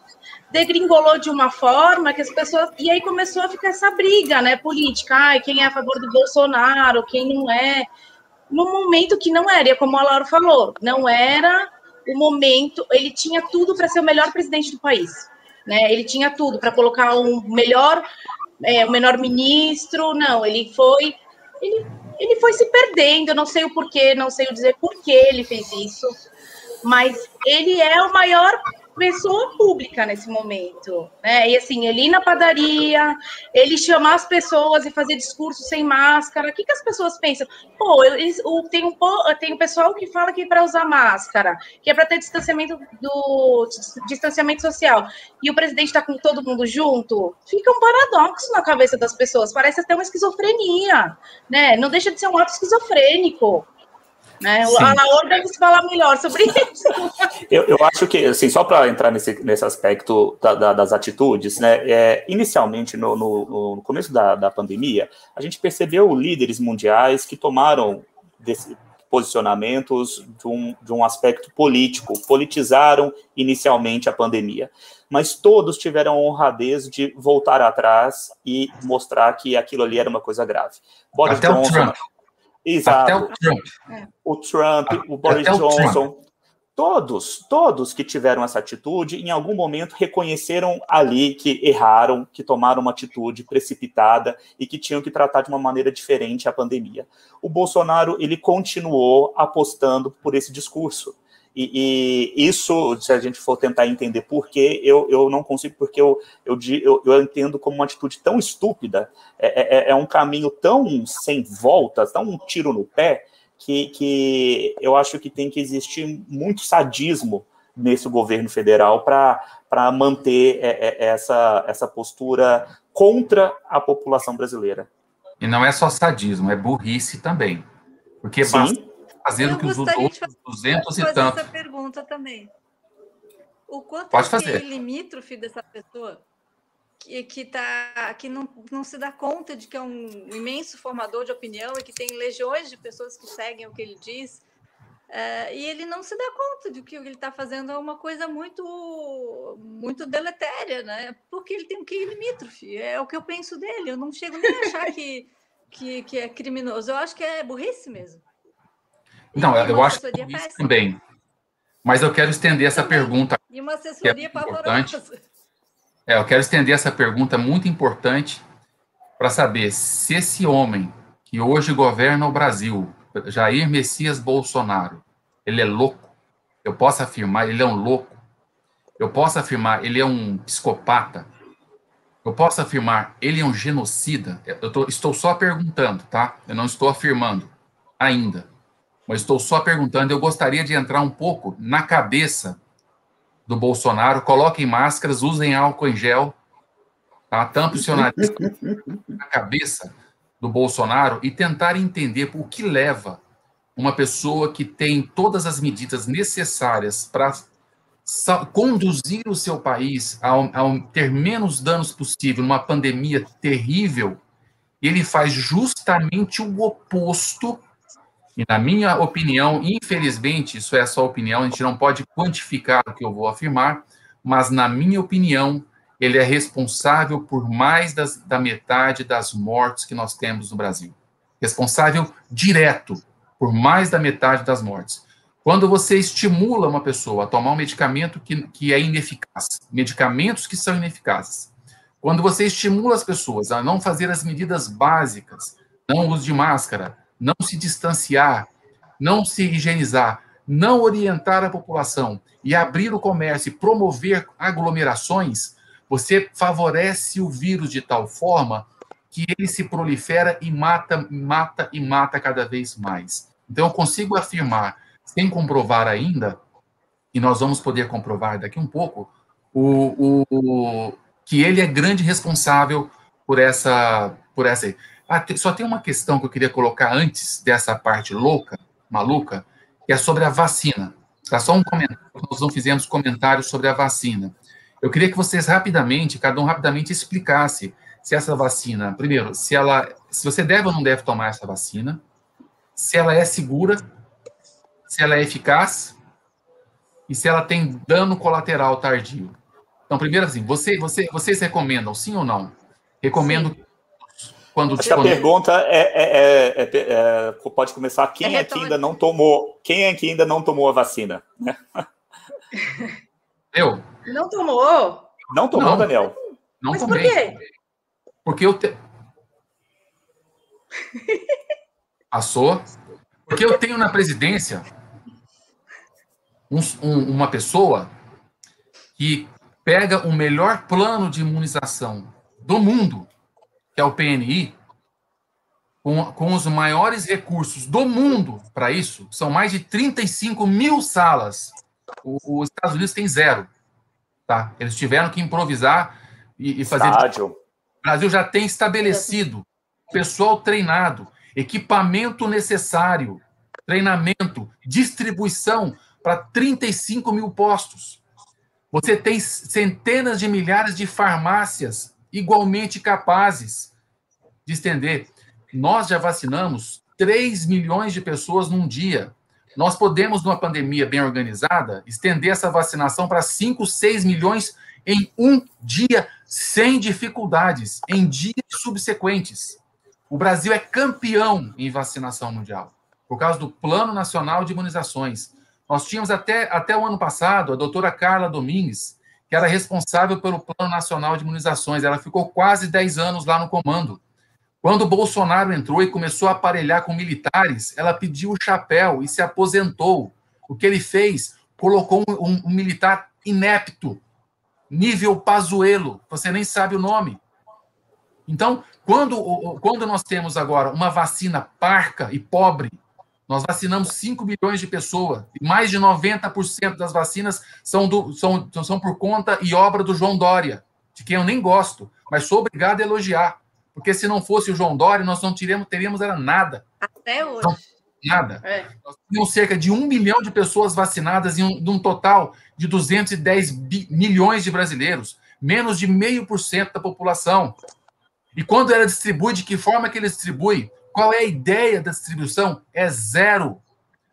degringolou de uma forma que as pessoas e aí começou a ficar essa briga, né? Política, ai, quem é a favor do Bolsonaro, quem não é. No momento que não era, é como a Laura falou, não era o momento. Ele tinha tudo para ser o melhor presidente do país. Né, ele tinha tudo para colocar um melhor é, o menor ministro, não, ele foi, ele, ele foi se perdendo, eu não sei o porquê, não sei dizer por que ele fez isso, mas ele é o maior pessoa pública nesse momento, né? E assim, ele ir na padaria, ele chamar as pessoas e fazer discurso sem máscara. O que, que as pessoas pensam? Pô, eles, o, tem, um, tem um pessoal que fala que é para usar máscara, que é para ter distanciamento do distanciamento social. E o presidente está com todo mundo junto. Fica um paradoxo na cabeça das pessoas. Parece até uma esquizofrenia, né? Não deixa de ser um ato esquizofrênico. Né? A Laura deve falar melhor sobre isso. eu, eu acho que, assim, só para entrar nesse, nesse aspecto da, da, das atitudes, né, é, inicialmente, no, no, no começo da, da pandemia, a gente percebeu líderes mundiais que tomaram desse, posicionamentos de um, de um aspecto político, politizaram inicialmente a pandemia. Mas todos tiveram a honradez de voltar atrás e mostrar que aquilo ali era uma coisa grave. Boris Até Johnson. O Trump Exato. Até o Trump. O Trump, o Boris Johnson. Todos, todos que tiveram essa atitude, em algum momento reconheceram ali que erraram, que tomaram uma atitude precipitada e que tinham que tratar de uma maneira diferente a pandemia. O Bolsonaro, ele continuou apostando por esse discurso. E, e, isso, se a gente for tentar entender por quê, eu, eu não consigo, porque eu, eu, eu, eu entendo como uma atitude tão estúpida, é, é, é, um caminho tão sem volta, tão um tiro no pé, que, que eu acho que tem que existir muito sadismo nesse governo federal para manter é, é, essa, essa postura contra a população brasileira. E não é só sadismo, é burrice também. Porque Sim. basta fazer o que os outros 200 e tanto. essa pergunta também. O quanto Pode é fazer. limítrofe dessa pessoa que, que, tá, que não, não se dá conta de que é um imenso formador de opinião e que tem legiões de pessoas que seguem o que ele diz. Uh, e ele não se dá conta de que o que ele está fazendo é uma coisa muito muito deletéria, né? Porque ele tem um QI limítrofe, é o que eu penso dele. Eu não chego nem a achar que, que, que é criminoso, eu acho que é burrice mesmo. Não, eu acho que isso também. Mas eu quero estender essa também. pergunta. E uma assessoria é importante. É, eu quero estender essa pergunta muito importante para saber se esse homem que hoje governa o Brasil, Jair Messias Bolsonaro, ele é louco. Eu posso afirmar, ele é um louco. Eu posso afirmar, ele é um psicopata. Eu posso afirmar, ele é um genocida. Eu tô, estou só perguntando, tá? Eu não estou afirmando ainda mas estou só perguntando. Eu gostaria de entrar um pouco na cabeça do Bolsonaro. Coloquem máscaras, usem álcool em gel, tá? tampe o seu nariz na cabeça do Bolsonaro e tentar entender o que leva uma pessoa que tem todas as medidas necessárias para conduzir o seu país a, a ter menos danos possível numa pandemia terrível, ele faz justamente o oposto e na minha opinião, infelizmente, isso é só opinião, a gente não pode quantificar o que eu vou afirmar, mas na minha opinião, ele é responsável por mais das, da metade das mortes que nós temos no Brasil. Responsável direto por mais da metade das mortes. Quando você estimula uma pessoa a tomar um medicamento que, que é ineficaz, medicamentos que são ineficazes, quando você estimula as pessoas a não fazer as medidas básicas, não uso de máscara, não se distanciar, não se higienizar, não orientar a população e abrir o comércio e promover aglomerações, você favorece o vírus de tal forma que ele se prolifera e mata, mata e mata cada vez mais. Então, eu consigo afirmar, sem comprovar ainda, e nós vamos poder comprovar daqui um pouco, o, o, que ele é grande responsável por essa, por essa. Ah, só tem uma questão que eu queria colocar antes dessa parte louca, maluca, que é sobre a vacina. Tá só um comentário, nós não fizemos comentários sobre a vacina. Eu queria que vocês rapidamente, cada um rapidamente explicasse se essa vacina, primeiro, se ela, se você deve ou não deve tomar essa vacina, se ela é segura, se ela é eficaz e se ela tem dano colateral tardio. Então, primeiro assim, você, você, vocês recomendam sim ou não? Recomendo sim. Quando Acho que a pergunta é, é, é, é, pode começar quem é que ainda não tomou, quem é que ainda não tomou a vacina? Eu. Não tomou? Não tomou, não. Daniel? Não Mas tomei. Por quê? Porque eu te... passou. Porque eu tenho na presidência um, um, uma pessoa que pega o melhor plano de imunização do mundo, que é o PNI, com, com os maiores recursos do mundo para isso, são mais de 35 mil salas. O, os Estados Unidos tem zero. Tá? Eles tiveram que improvisar e, e fazer. Estádio. O Brasil já tem estabelecido pessoal treinado, equipamento necessário, treinamento, distribuição para 35 mil postos. Você tem centenas de milhares de farmácias igualmente capazes de estender. Nós já vacinamos 3 milhões de pessoas num dia. Nós podemos, numa pandemia bem organizada, estender essa vacinação para 5, 6 milhões em um dia, sem dificuldades, em dias subsequentes. O Brasil é campeão em vacinação mundial, por causa do Plano Nacional de Imunizações. Nós tínhamos até, até o ano passado a doutora Carla Domingues, que era responsável pelo Plano Nacional de Imunizações. Ela ficou quase 10 anos lá no comando. Quando Bolsonaro entrou e começou a aparelhar com militares, ela pediu o chapéu e se aposentou. O que ele fez? Colocou um, um, um militar inepto, nível Pazuelo, você nem sabe o nome. Então, quando, quando nós temos agora uma vacina parca e pobre, nós vacinamos 5 milhões de pessoas, e mais de 90% das vacinas são, do, são, são por conta e obra do João Dória, de quem eu nem gosto, mas sou obrigado a elogiar. Porque se não fosse o João Dória, nós não teríamos, teríamos era nada. Até hoje. Não, nada. É. Nós tínhamos cerca de um milhão de pessoas vacinadas em um, de um total de 210 bi, milhões de brasileiros, menos de meio por cento da população. E quando ela distribui, de que forma que ele distribui? Qual é a ideia da distribuição? É zero.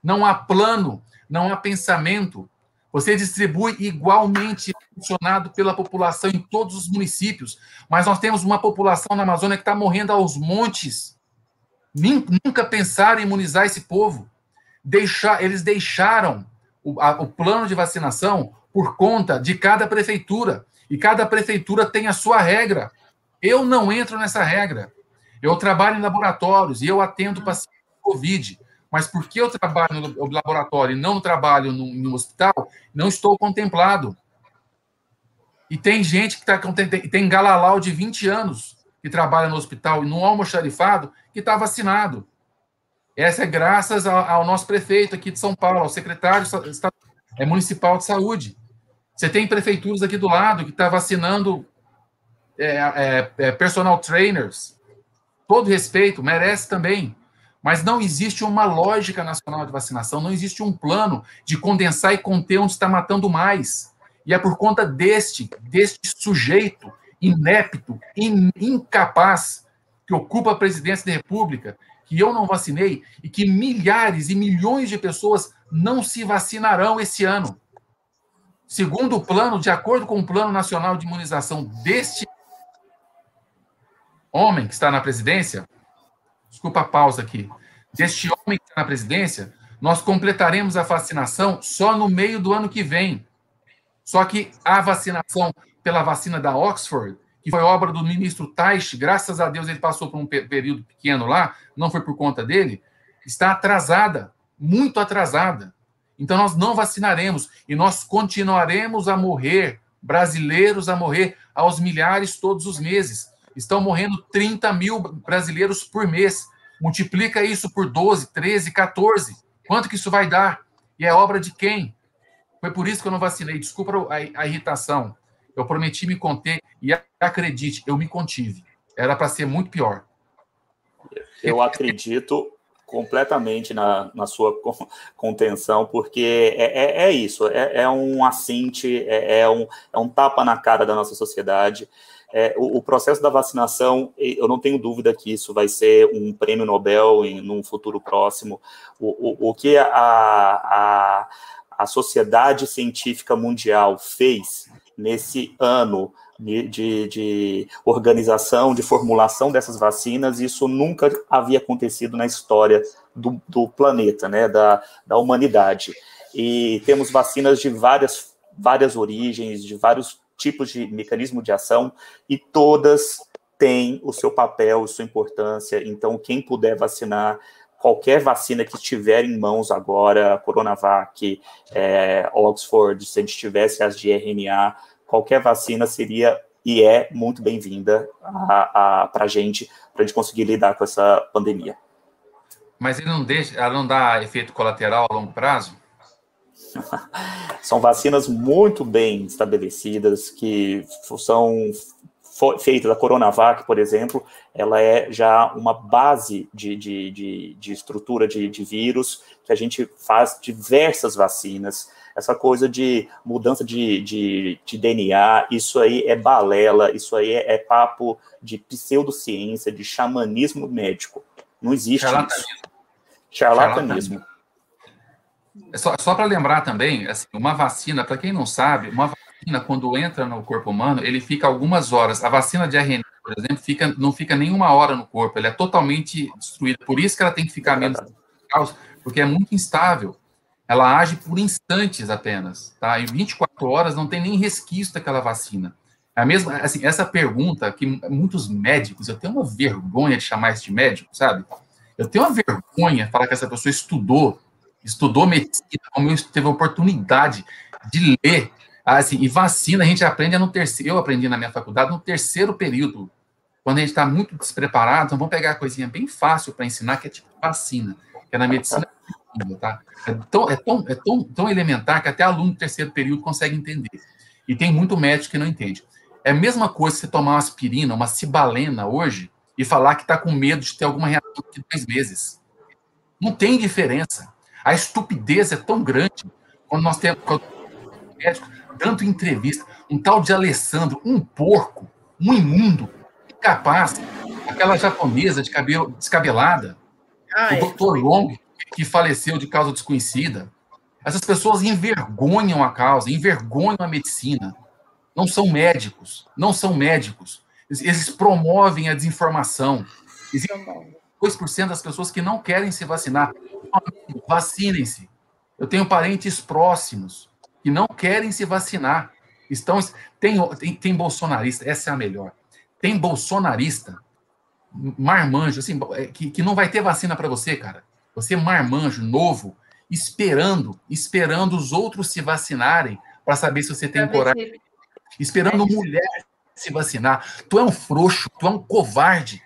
Não há plano, não há pensamento. Você distribui igualmente funcionado pela população em todos os municípios, mas nós temos uma população na Amazônia que está morrendo aos montes. Nunca pensaram em imunizar esse povo. Deixar, eles deixaram o, a, o plano de vacinação por conta de cada prefeitura. E cada prefeitura tem a sua regra. Eu não entro nessa regra. Eu trabalho em laboratórios e eu atendo hum. pacientes com Covid. Mas porque eu trabalho no laboratório e não trabalho no, no hospital, não estou contemplado. E tem gente que está tem, tem galalau de 20 anos que trabalha no hospital e no almoxarifado que está vacinado. Essa é graças ao, ao, nosso prefeito aqui de São Paulo, ao secretário é, municipal de saúde. Você tem prefeituras aqui do lado que está vacinando é, é, é personal trainers, todo respeito, merece também. Mas não existe uma lógica nacional de vacinação, não existe um plano de condensar e conter onde está matando mais. E é por conta deste, deste sujeito inepto, in, incapaz, que ocupa a presidência da República, que eu não vacinei e que milhares e milhões de pessoas não se vacinarão esse ano. Segundo o plano, de acordo com o Plano Nacional de Imunização deste homem que está na presidência, desculpa a pausa aqui, deste homem que está na presidência, nós completaremos a vacinação só no meio do ano que vem. Só que a vacinação pela vacina da Oxford, que foi obra do ministro Taish, graças a Deus ele passou por um período pequeno lá, não foi por conta dele, está atrasada, muito atrasada. Então nós não vacinaremos e nós continuaremos a morrer, brasileiros a morrer aos milhares todos os meses estão morrendo 30 mil brasileiros por mês. Multiplica isso por 12, 13, 14. Quanto que isso vai dar? E é obra de quem? Foi por isso que eu não vacinei. Desculpa a, a irritação. Eu prometi me conter e acredite, eu me contive. Era para ser muito pior. Eu acredito completamente na, na sua contenção, porque é, é, é isso, é, é, um assinte, é, é, um, é um tapa na cara da nossa sociedade. É, o, o, processo da vacinação, eu não tenho dúvida que isso vai ser um prêmio Nobel em num futuro próximo. O, o, o que a, a, a sociedade científica mundial fez nesse ano de, de, organização, de formulação dessas vacinas, isso nunca havia acontecido na história do, do planeta, né, da, da humanidade. E temos vacinas de várias, várias origens, de vários tipos de mecanismo de ação e todas têm o seu papel, sua importância. Então, quem puder vacinar, qualquer vacina que estiver em mãos agora, Coronavac, é, Oxford, se a gente tivesse as de RNA, qualquer vacina seria e é muito bem-vinda para a gente, para a gente conseguir lidar com essa pandemia. Mas ele não deixa, ela não dá efeito colateral a longo prazo? São vacinas muito bem estabelecidas, que são feitas, a Coronavac, por exemplo, ela é já uma base de, de, de, de estrutura de, de vírus, que a gente faz diversas vacinas, essa coisa de mudança de, DNA, isso aí é balela, isso aí é, é papo de pseudociência, de xamanismo médico. Não existe Charlatanismo. isso. Charlatanismo. Charlatanismo. É só, só para lembrar também, assim, uma vacina, para quem não sabe, uma vacina, quando entra no corpo humano, ele fica algumas horas. A vacina de RNA, por exemplo, fica, não fica nenhuma hora no corpo, ela é totalmente destruída. Por isso que ela tem que ficar menos porque é muito instável. Ela age por instantes apenas, tá? Em 24 horas não tem nem resquício daquela vacina. É a mesma, assim, essa pergunta que muitos médicos, eu tenho uma vergonha de chamar isso de médico, sabe? Eu tenho uma vergonha de falar que essa pessoa estudou estudou medicina, como eu teve a oportunidade de ler. Assim, e vacina a gente aprende no terceiro, eu aprendi na minha faculdade no terceiro período. Quando a gente está muito despreparado, então vamos pegar a coisinha bem fácil para ensinar, que é tipo vacina, que é na medicina, tá? É tão, é, tão, é tão, tão elementar que até aluno do terceiro período consegue entender. E tem muito médico que não entende. É a mesma coisa você tomar uma aspirina, uma cibalena hoje, e falar que está com medo de ter alguma reação de dois meses. Não tem diferença. A estupidez é tão grande quando nós temos médico dando entrevista, um tal de Alessandro, um porco, um imundo, incapaz, aquela japonesa de cabelo descabelada, Ai. o doutor Long, que faleceu de causa desconhecida. Essas pessoas envergonham a causa, envergonham a medicina. Não são médicos, não são médicos. Eles promovem a desinformação. Existem 2% das pessoas que não querem se vacinar vacinem-se. Eu tenho parentes próximos que não querem se vacinar. Estão tem, tem, tem bolsonarista, essa é a melhor. Tem bolsonarista, marmanjo, assim, é, que, que não vai ter vacina para você, cara. Você marmanjo, novo, esperando, esperando os outros se vacinarem para saber se você tem coragem. Esperando é mulher se vacinar. Tu é um frouxo, tu é um covarde.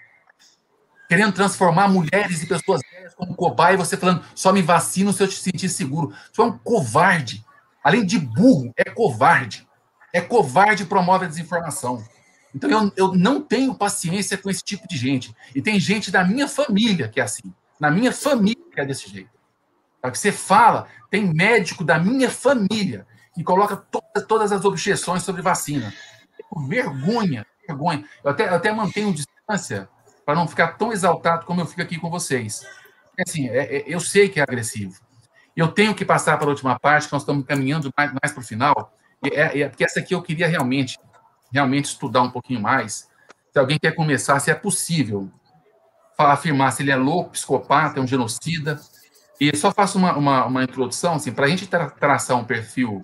Querendo transformar mulheres e pessoas como cobaia e você falando, só me vacino se eu te sentir seguro. Você é um covarde. Além de burro, é covarde. É covarde e promove a desinformação. Então eu, eu não tenho paciência com esse tipo de gente. E tem gente da minha família que é assim. Na minha família que é desse jeito. Para que você fala, tem médico da minha família que coloca todas, todas as objeções sobre vacina. Vergonha, vergonha. Eu até, eu até mantenho distância para não ficar tão exaltado como eu fico aqui com vocês assim, é, é, eu sei que é agressivo. Eu tenho que passar para a última parte, que nós estamos caminhando mais, mais para o final, é, é, porque essa aqui eu queria realmente, realmente estudar um pouquinho mais. Se alguém quer começar, se é possível afirmar se ele é louco, psicopata, é um genocida. E só faço uma, uma, uma introdução, assim, para a gente tra traçar um perfil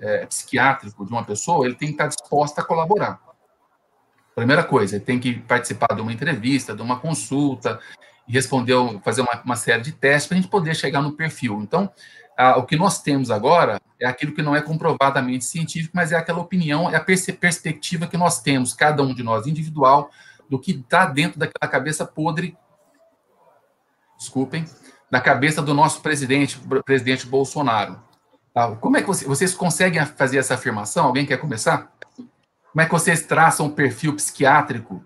é, psiquiátrico de uma pessoa, ele tem que estar disposto a colaborar. Primeira coisa, ele tem que participar de uma entrevista, de uma consulta, respondeu, fazer uma, uma série de testes para a gente poder chegar no perfil. Então, a, o que nós temos agora é aquilo que não é comprovadamente científico, mas é aquela opinião, é a perspectiva que nós temos, cada um de nós individual, do que está dentro daquela cabeça podre, desculpem, da cabeça do nosso presidente, presidente Bolsonaro. Tá? Como é que você, vocês conseguem fazer essa afirmação? Alguém quer começar? Como é que vocês traçam um perfil psiquiátrico?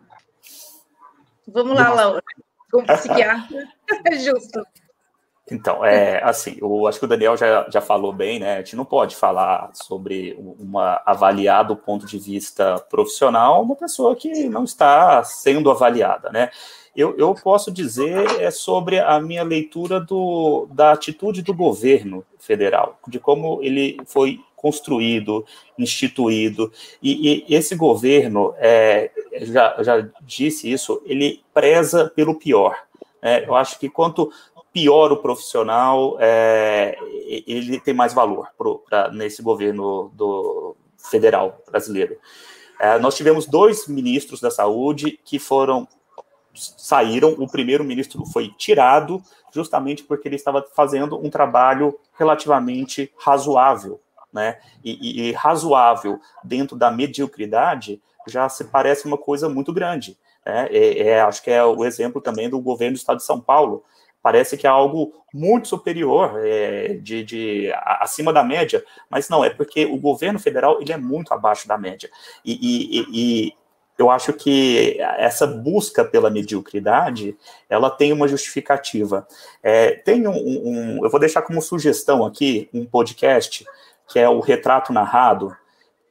Vamos lá, Laura como psiquiatra. É justo. Então, é assim, eu acho que o Daniel já, já falou bem, né? A gente não pode falar sobre uma avaliar do ponto de vista profissional uma pessoa que não está sendo avaliada, né? Eu, eu posso dizer é sobre a minha leitura do, da atitude do governo federal, de como ele foi construído, instituído, e, e esse governo, é, já, já disse isso, ele preza pelo pior. É, eu acho que quanto pior o profissional, é, ele tem mais valor pro, pra, nesse governo do federal brasileiro. É, nós tivemos dois ministros da saúde que foram saíram, o primeiro-ministro foi tirado, justamente porque ele estava fazendo um trabalho relativamente razoável, né? E, e, razoável dentro da mediocridade já se parece uma coisa muito grande. Né? É, é, acho que é o exemplo também do governo do Estado de São Paulo. Parece que é algo muito superior, é, de, de, acima da média, mas não, é porque o governo federal ele é muito abaixo da média. E, e, e eu acho que essa busca pela mediocridade, ela tem uma justificativa. É, tem um, um, eu vou deixar como sugestão aqui um podcast que é o Retrato Narrado,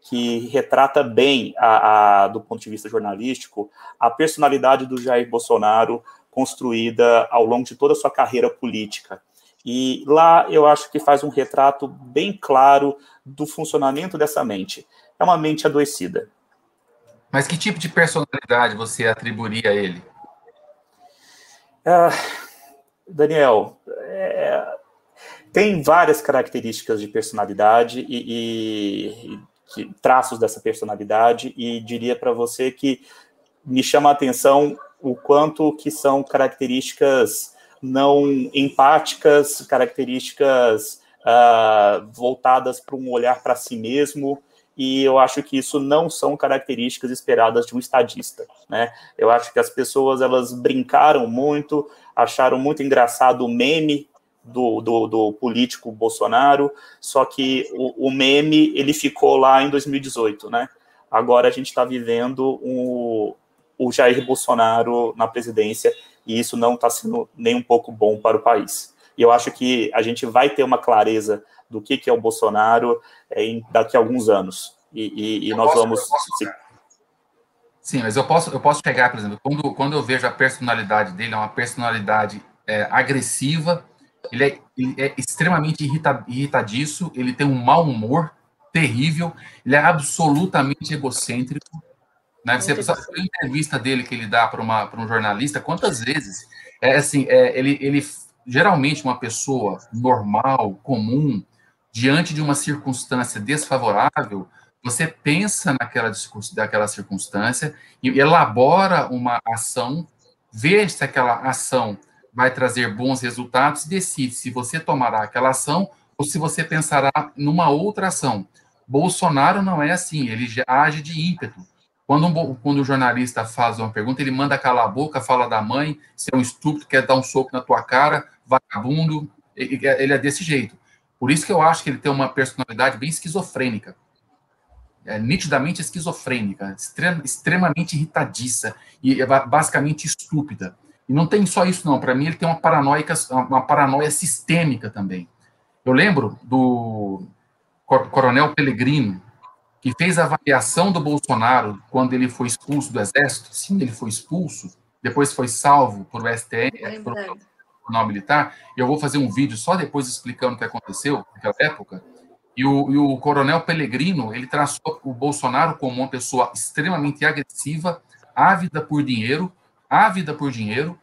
que retrata bem, a, a, do ponto de vista jornalístico, a personalidade do Jair Bolsonaro construída ao longo de toda a sua carreira política. E lá eu acho que faz um retrato bem claro do funcionamento dessa mente. É uma mente adoecida. Mas que tipo de personalidade você atribuiria a ele? Ah, Daniel, tem várias características de personalidade e, e, e traços dessa personalidade, e diria para você que me chama a atenção o quanto que são características não empáticas, características uh, voltadas para um olhar para si mesmo, e eu acho que isso não são características esperadas de um estadista, né? Eu acho que as pessoas elas brincaram muito, acharam muito engraçado o meme do, do, do político Bolsonaro, só que o, o, meme ele ficou lá em 2018, né? Agora a gente está vivendo o, o Jair Bolsonaro na presidência e isso não está sendo nem um pouco bom para o país. E eu acho que a gente vai ter uma clareza do que, que é o Bolsonaro é, em, daqui a alguns anos. E, e, e nós posso, vamos. Sim, mas eu posso, eu posso pegar, por exemplo, quando, quando eu vejo a personalidade dele, é uma personalidade é, agressiva, ele é, ele é extremamente irrita, irritadiço, ele tem um mau humor terrível, ele é absolutamente egocêntrico. Né? Você precisa a entrevista dele que ele dá para um jornalista, quantas vezes? É assim, é, ele, ele geralmente uma pessoa normal, comum, diante de uma circunstância desfavorável, você pensa naquela, daquela circunstância e elabora uma ação, vê se aquela ação vai trazer bons resultados e decide se você tomará aquela ação ou se você pensará numa outra ação. Bolsonaro não é assim, ele age de ímpeto. Quando, um, quando o jornalista faz uma pergunta, ele manda calar a boca, fala da mãe, se é um estúpido, quer dar um soco na tua cara, vagabundo, ele é desse jeito. Por isso que eu acho que ele tem uma personalidade bem esquizofrênica. É, nitidamente esquizofrênica, extremamente irritadiça e é basicamente estúpida. E não tem só isso, não. Para mim, ele tem uma paranoia, uma paranoia sistêmica também. Eu lembro do Coronel Pellegrino, que fez a avaliação do Bolsonaro quando ele foi expulso do Exército. Sim, ele foi expulso, depois foi salvo por o STM, por, Tribunal Militar. Eu vou fazer um vídeo só depois explicando o que aconteceu naquela época. E o, e o coronel Pellegrino, ele traçou o Bolsonaro como uma pessoa extremamente agressiva, ávida por dinheiro, ávida por dinheiro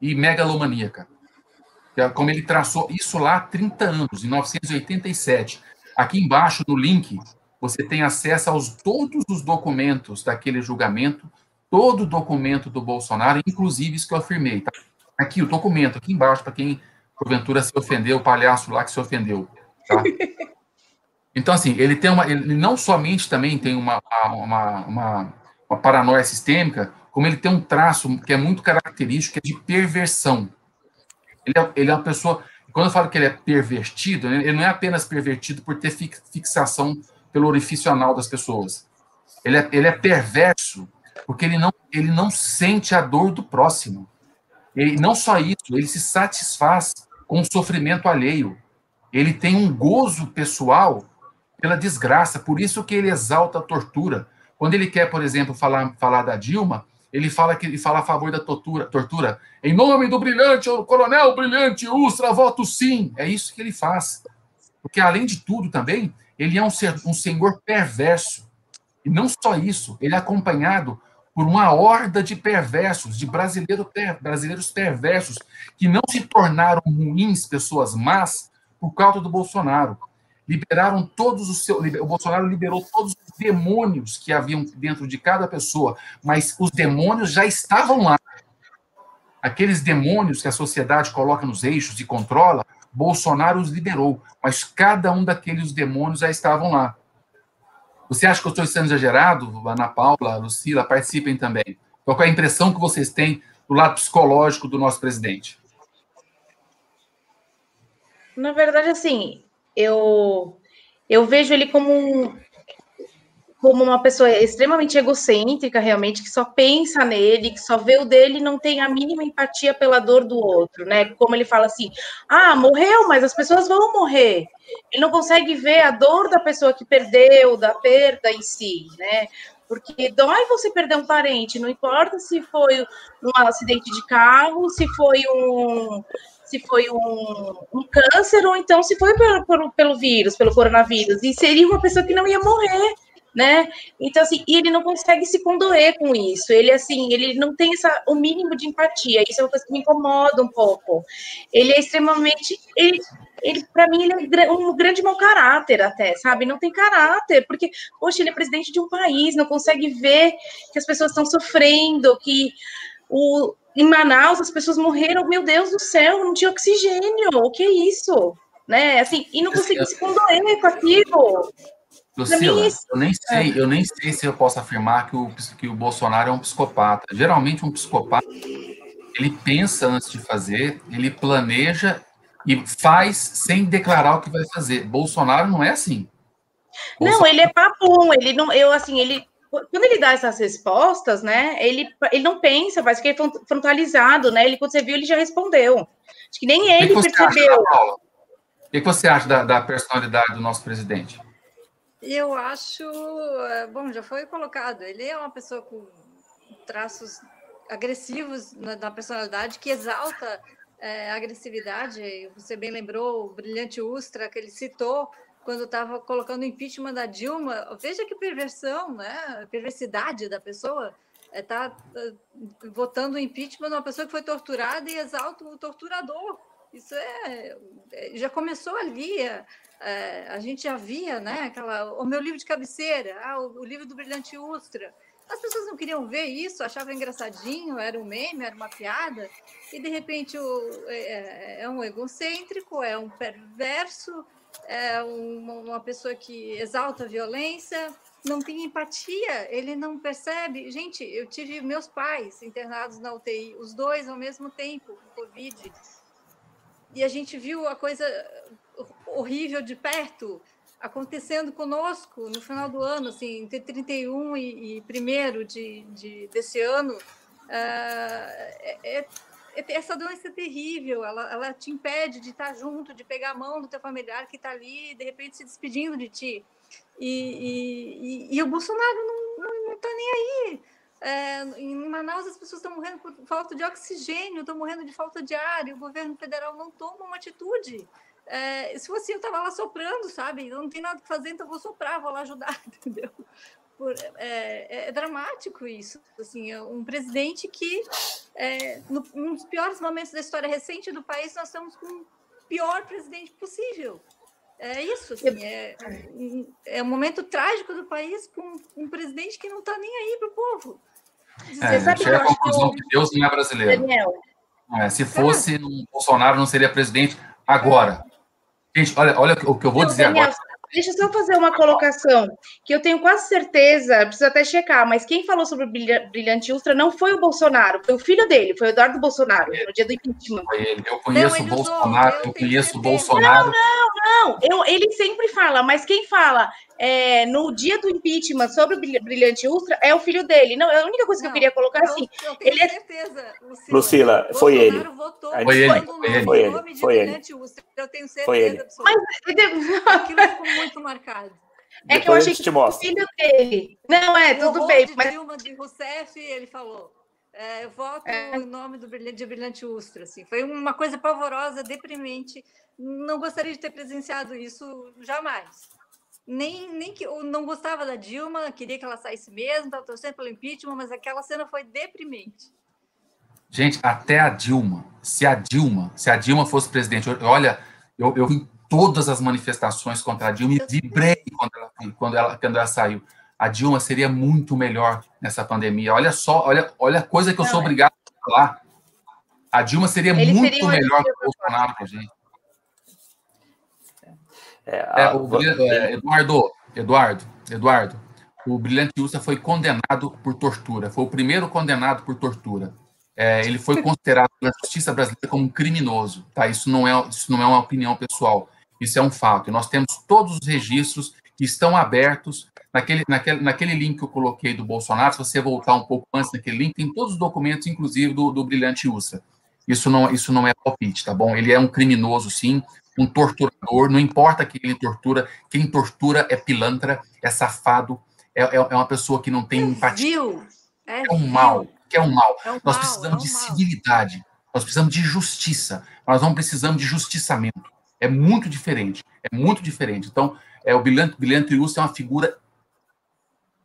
e megalomaníaca. É como ele traçou isso lá há 30 anos, em 1987. Aqui embaixo, no link, você tem acesso aos todos os documentos daquele julgamento, todo o documento do Bolsonaro, inclusive isso que eu afirmei. Tá? Aqui, o documento, aqui embaixo, para quem porventura se ofendeu, o palhaço lá que se ofendeu. Tá? Então, assim, ele tem uma. Ele não somente também tem uma, uma, uma, uma paranoia sistêmica, como ele tem um traço que é muito característico, que é de perversão. Ele é, ele é uma pessoa. Quando eu falo que ele é pervertido, ele não é apenas pervertido por ter fixação pelo orifício anal das pessoas. Ele é, ele é perverso porque ele não, ele não sente a dor do próximo. Ele, não só isso, ele se satisfaz com o sofrimento alheio. Ele tem um gozo pessoal pela desgraça, por isso que ele exalta a tortura. Quando ele quer, por exemplo, falar, falar da Dilma, ele fala que ele fala a favor da tortura, tortura. Em nome do brilhante, o coronel brilhante, Ustra, voto sim. É isso que ele faz. Porque, além de tudo, também, ele é um, ser, um senhor perverso. E não só isso, ele é acompanhado por uma horda de perversos, de brasileiro per, brasileiros perversos, que não se tornaram ruins, pessoas más, por causa do Bolsonaro liberaram todos os seus. O Bolsonaro liberou todos os demônios que haviam dentro de cada pessoa, mas os demônios já estavam lá. Aqueles demônios que a sociedade coloca nos eixos e controla, Bolsonaro os liberou, mas cada um daqueles demônios já estavam lá. Você acha que eu estou sendo exagerado? Ana Paula, Lucila, participem também. Qual é a impressão que vocês têm do lado psicológico do nosso presidente? Na verdade, assim, eu, eu vejo ele como um, como uma pessoa extremamente egocêntrica, realmente, que só pensa nele, que só vê o dele e não tem a mínima empatia pela dor do outro, né? Como ele fala assim: ah, morreu, mas as pessoas vão morrer. Ele não consegue ver a dor da pessoa que perdeu, da perda em si, né? Porque dói você perder um parente, não importa se foi um acidente de carro, se foi um, se foi um, um, câncer ou então se foi pelo, pelo, pelo, vírus, pelo coronavírus. E seria uma pessoa que não ia morrer né? Então, assim, e ele não consegue se condoer com isso. Ele, assim, ele não tem essa, o mínimo de empatia. Isso é uma coisa que me incomoda um pouco. Ele é extremamente. Ele, ele para mim, ele é um grande mau caráter, até, sabe? Não tem caráter, porque, poxa, ele é presidente de um país, não consegue ver que as pessoas estão sofrendo, que o, em Manaus as pessoas morreram, meu Deus do céu, não tinha oxigênio, o que é isso? Né? Assim, e não conseguiu se condoer com aquilo. Lucila, eu nem sei, eu nem sei se eu posso afirmar que o, que o Bolsonaro é um psicopata. Geralmente um psicopata ele pensa antes de fazer, ele planeja e faz sem declarar o que vai fazer. Bolsonaro não é assim. Bolsonaro... Não, ele é papum, ele não, eu assim, ele quando ele dá essas respostas, né, ele, ele não pensa, faz que é frontalizado, né? Ele quando você viu, ele já respondeu. Acho que nem ele que percebeu. Acha, o que você acha da, da personalidade do nosso presidente? Eu acho, eh, bom, já foi colocado, ele é uma pessoa com traços agressivos na, personalidade que exalta é, a agressividade. Você bem lembrou o brilhante Ustra que ele citou quando estava colocando o impeachment da Dilma. Veja que perversão, né? A perversidade da pessoa. Está é, tá, votando o impeachment de uma pessoa que foi torturada e exalta o torturador. Isso é, é já começou ali. É, é, a gente já via, né? Aquela, o meu livro de cabeceira, ah, o, o, livro do Brilhante Ustra. As pessoas não queriam ver isso, achavam engraçadinho, era um meme, era uma piada, e de repente o, é, é, é um egocêntrico, é um perverso, é uma, uma pessoa que exalta a violência, não tem empatia, ele não percebe. Gente, eu tive meus pais internados na UTI, os dois ao mesmo tempo, com Covid. E a gente viu a coisa horrível de perto acontecendo conosco no final do ano, assim, entre 31 e, e 1 de, de, desse ano. Uh, é, é, essa doença é terrível, ela, ela te impede de estar junto, de pegar a mão do teu familiar que está ali, de repente se despedindo de ti. E, e, e o Bolsonaro não está nem aí. É, em Manaus as pessoas estão morrendo por falta de oxigênio, estão morrendo de falta de ar, e o governo federal não toma uma atitude é, se fosse eu estava lá soprando, sabe? Eu não tem nada que fazer, então vou soprar, vou lá ajudar, entendeu? Por, é, é, dramático isso. Assim, é um presidente que, é, no, um dos piores momentos da história recente do país, nós estamos com o pior presidente possível. É isso, assim, é, é um momento trágico do país com um presidente que não está nem aí para o povo. É, Você sabe que a conclusão que Deus não é brasileiro. É, se fosse um Bolsonaro, não seria presidente agora. Gente, olha, olha o que eu vou dizer Daniel, agora. Deixa eu só fazer uma colocação, que eu tenho quase certeza, preciso até checar, mas quem falou sobre o Brilhante Ultra não foi o Bolsonaro, foi o filho dele, foi o Eduardo Bolsonaro, no dia do impeachment. Eu conheço o Bolsonaro, eu, eu conheço o Bolsonaro. Não, não, não, eu, ele sempre fala, mas quem fala é, no dia do impeachment sobre o Brilhante Ultra é o filho dele. Não, é a única coisa não, que eu queria colocar assim. Eu tenho ele é certeza, Lucila. Lucila foi ele. Votou foi ele. Foi ele. Foi ele. Foi ele. Eu tenho certeza foi ele. Mas aquilo ficou muito marcado. É Depois que eu achei que o filho dele. Não, é, tudo bem. De mas... Dilma de Rousseff, ele falou. É, eu voto é. em nome do Brilhante, de Brilhante Ustra. Assim. Foi uma coisa pavorosa, deprimente. Não gostaria de ter presenciado isso jamais nem, nem que eu não gostava da Dilma, queria que ela saísse mesmo, estava torcendo pelo impeachment, mas aquela cena foi deprimente. Gente, até a Dilma, se a Dilma, se a Dilma fosse presidente, olha, eu, eu vi todas as manifestações contra a Dilma e vibrei quando ela, quando ela, quando ela saiu. A Dilma seria muito melhor nessa pandemia. Olha só, olha, olha a coisa que eu não, sou é. obrigado a falar. A Dilma seria Ele muito seria melhor que o Bolsonaro para gente. É, a... é, o, é, Eduardo, Eduardo, Eduardo, o Brilhante Ustra foi condenado por tortura. Foi o primeiro condenado por tortura. É, ele foi considerado pela justiça brasileira como um criminoso. Tá? Isso, não é, isso não é uma opinião pessoal. Isso é um fato. E nós temos todos os registros que estão abertos naquele, naquele, naquele link que eu coloquei do Bolsonaro. Se você voltar um pouco antes naquele link, tem todos os documentos, inclusive do, do Brilhante Ustra. Isso não, isso não é palpite, tá bom? Ele é um criminoso, sim, um torturador. Não importa quem ele tortura, quem tortura é pilantra, é safado, é, é, é uma pessoa que não tem é empatia. É, é um mal, que é um mal. É um Nós mal, precisamos é de mal. civilidade, nós precisamos de justiça, nós não precisamos de justiçamento. É muito diferente, é muito diferente. Então, é, o Bilhante Triusto é uma figura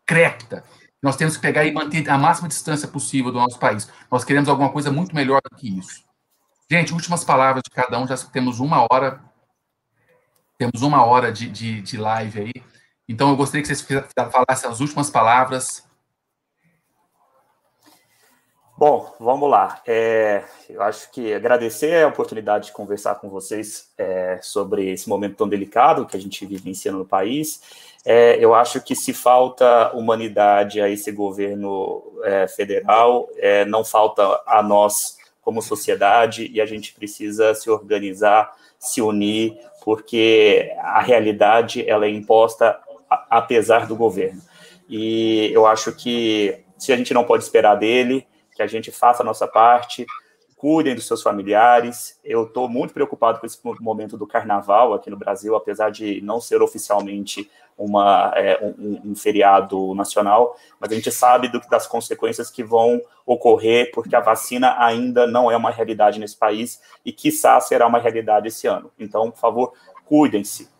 crépita. Nós temos que pegar e manter a máxima distância possível do nosso país. Nós queremos alguma coisa muito melhor do que isso. Gente, últimas palavras de cada um, já temos uma hora, temos uma hora de, de, de live aí. Então, eu gostaria que vocês falassem as últimas palavras. Bom, vamos lá. É, eu acho que agradecer a oportunidade de conversar com vocês é, sobre esse momento tão delicado que a gente vivencia no país. É, eu acho que se falta humanidade a esse governo é, federal, é, não falta a nós como sociedade e a gente precisa se organizar, se unir, porque a realidade ela é imposta apesar do governo. E eu acho que se a gente não pode esperar dele, que a gente faça a nossa parte, cuidem dos seus familiares. Eu estou muito preocupado com esse momento do carnaval aqui no Brasil, apesar de não ser oficialmente uma, é, um, um, feriado nacional, mas a gente sabe do, das consequências que vão ocorrer, porque a vacina ainda não é uma realidade nesse país e, quiçá, será uma realidade esse ano. Então, por favor, cuidem-se.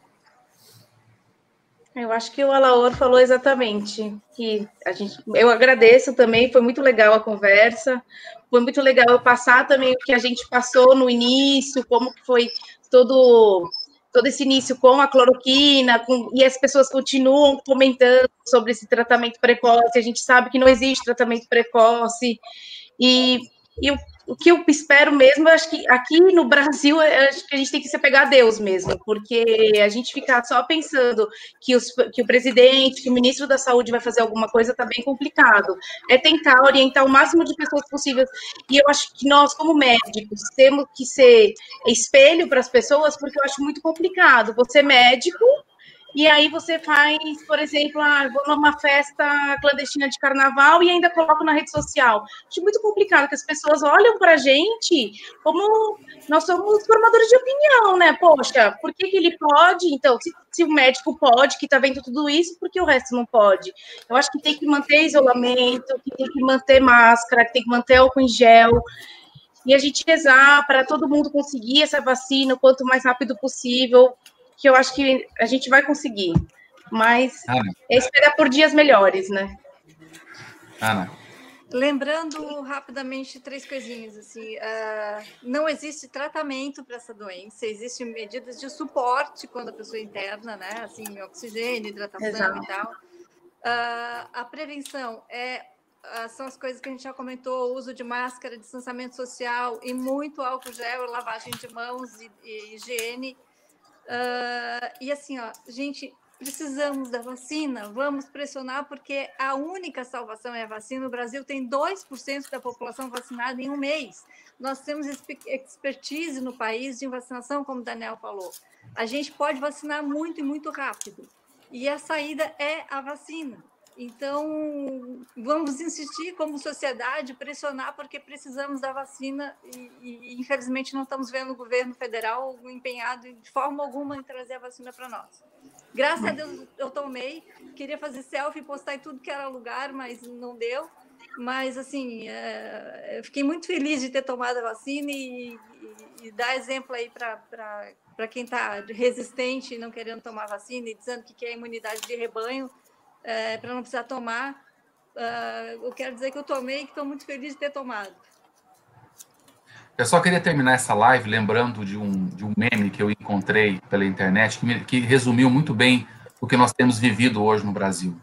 Eu acho que o Alaor falou exatamente que a gente. Eu agradeço também, foi muito legal a conversa, foi muito legal eu passar também o que a gente passou no início, como foi todo todo esse início com a cloroquina, com, e as pessoas continuam comentando sobre esse tratamento precoce. A gente sabe que não existe tratamento precoce e, e o o que eu espero mesmo, eu acho que aqui no Brasil, acho que a gente tem que se pegar a Deus mesmo, porque a gente ficar só pensando que, os, que o presidente, que o ministro da Saúde vai fazer alguma coisa, está bem complicado. É tentar orientar o máximo de pessoas possível. E eu acho que nós, como médicos, temos que ser espelho para as pessoas, porque eu acho muito complicado. Você é médico, e aí você faz, por exemplo, ah, vou numa festa clandestina de carnaval e ainda coloco na rede social. Acho muito complicado que as pessoas olham para a gente como nós somos formadores de opinião, né? Poxa, por que, que ele pode? Então, se, se o médico pode, que está vendo tudo isso, por que o resto não pode? Eu acho que tem que manter isolamento, que tem que manter máscara, que tem que manter álcool em gel e a gente rezar para todo mundo conseguir essa vacina o quanto mais rápido possível, que eu acho que a gente vai conseguir. Mas Ana. é esperar por dias melhores, né? Ana. Lembrando rapidamente três coisinhas assim, uh, não existe tratamento para essa doença, existem medidas de suporte quando a pessoa interna, né? Assim, oxigênio, hidratação Exato. e tal. Uh, a prevenção é uh, são as coisas que a gente já comentou, uso de máscara, distanciamento social e muito álcool gel, lavagem de mãos e, e higiene. Uh, e assim, ó, gente, precisamos da vacina, vamos pressionar, porque a única salvação é a vacina. O Brasil tem 2% da população vacinada em um mês. Nós temos expertise no país de vacinação, como o Daniel falou. A gente pode vacinar muito e muito rápido. E a saída é a vacina. Então, vamos insistir como sociedade, pressionar, porque precisamos da vacina e, e, infelizmente, não estamos vendo o governo federal empenhado de forma alguma em trazer a vacina para nós. Graças a Deus eu tomei, queria fazer selfie postar em tudo que era lugar, mas não deu. Mas, assim, é, fiquei muito feliz de ter tomado a vacina e, e, e dar exemplo aí para quem está resistente e não querendo tomar vacina e dizendo que quer imunidade de rebanho é, para não precisar tomar. Uh, eu quero dizer que eu tomei e que estou muito feliz de ter tomado. Eu só queria terminar essa live lembrando de um, de um meme que eu encontrei pela internet que, me, que resumiu muito bem o que nós temos vivido hoje no Brasil.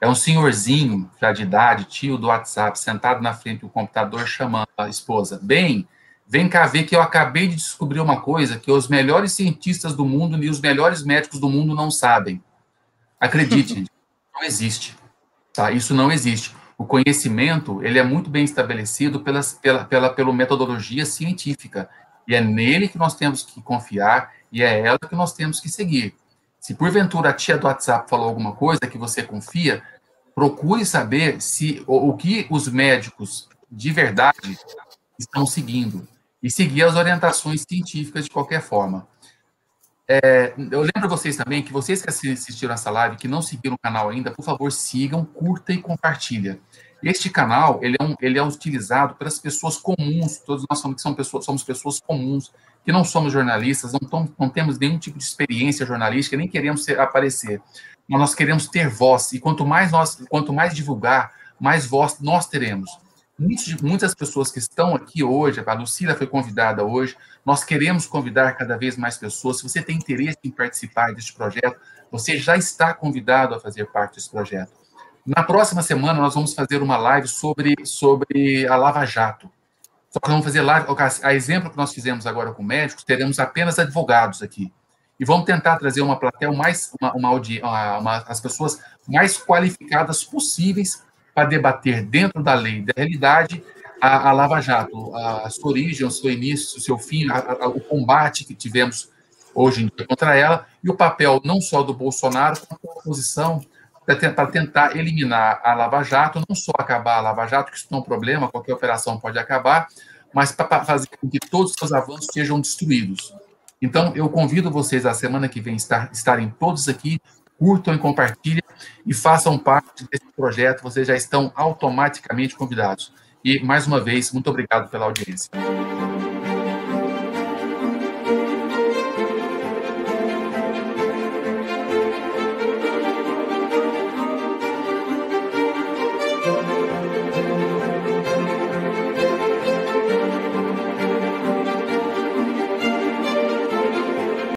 É um senhorzinho, já de idade, tio do WhatsApp, sentado na frente do computador, chamando a esposa. Bem, Vem cá ver que eu acabei de descobrir uma coisa que os melhores cientistas do mundo e os melhores médicos do mundo não sabem. Acredite, não existe. Tá? Isso não existe. O conhecimento ele é muito bem estabelecido pelas, pela, pela, pela metodologia científica. E é nele que nós temos que confiar e é ela que nós temos que seguir. Se porventura a tia do WhatsApp falou alguma coisa que você confia, procure saber se o, o que os médicos de verdade estão seguindo e seguir as orientações científicas de qualquer forma. É, eu lembro vocês também que vocês que assistiram essa live, que não seguiram o canal ainda, por favor, sigam, curta e compartilha. Este canal, ele é, um, ele é utilizado pelas pessoas comuns, todos nós somos, são pessoas, somos pessoas comuns, que não somos jornalistas, não, tom, não temos nenhum tipo de experiência jornalística, nem queremos ser, aparecer. Mas nós queremos ter voz, e quanto mais nós, quanto mais divulgar, mais voz nós teremos muitas pessoas que estão aqui hoje, a Lucila foi convidada hoje, nós queremos convidar cada vez mais pessoas. Se você tem interesse em participar deste projeto, você já está convidado a fazer parte desse projeto. Na próxima semana, nós vamos fazer uma live sobre, sobre a Lava Jato. Só que vamos fazer live, a exemplo que nós fizemos agora com médicos, teremos apenas advogados aqui. E vamos tentar trazer uma plateia mais, uma, uma, uma, as pessoas mais qualificadas possíveis para debater dentro da lei da realidade a, a Lava Jato, a, a, sua origem, o seu início, o seu fim, a, o combate que tivemos hoje em dia contra ela e o papel não só do Bolsonaro, como da oposição para tentar eliminar a Lava Jato, não só acabar a Lava Jato, que isso não é um problema, qualquer operação pode acabar, mas para fazer com que todos os seus avanços sejam destruídos. Então, eu convido vocês a semana que vem estar, estarem todos aqui curtam e compartilhem e façam parte desse projeto. Vocês já estão automaticamente convidados. E, mais uma vez, muito obrigado pela audiência.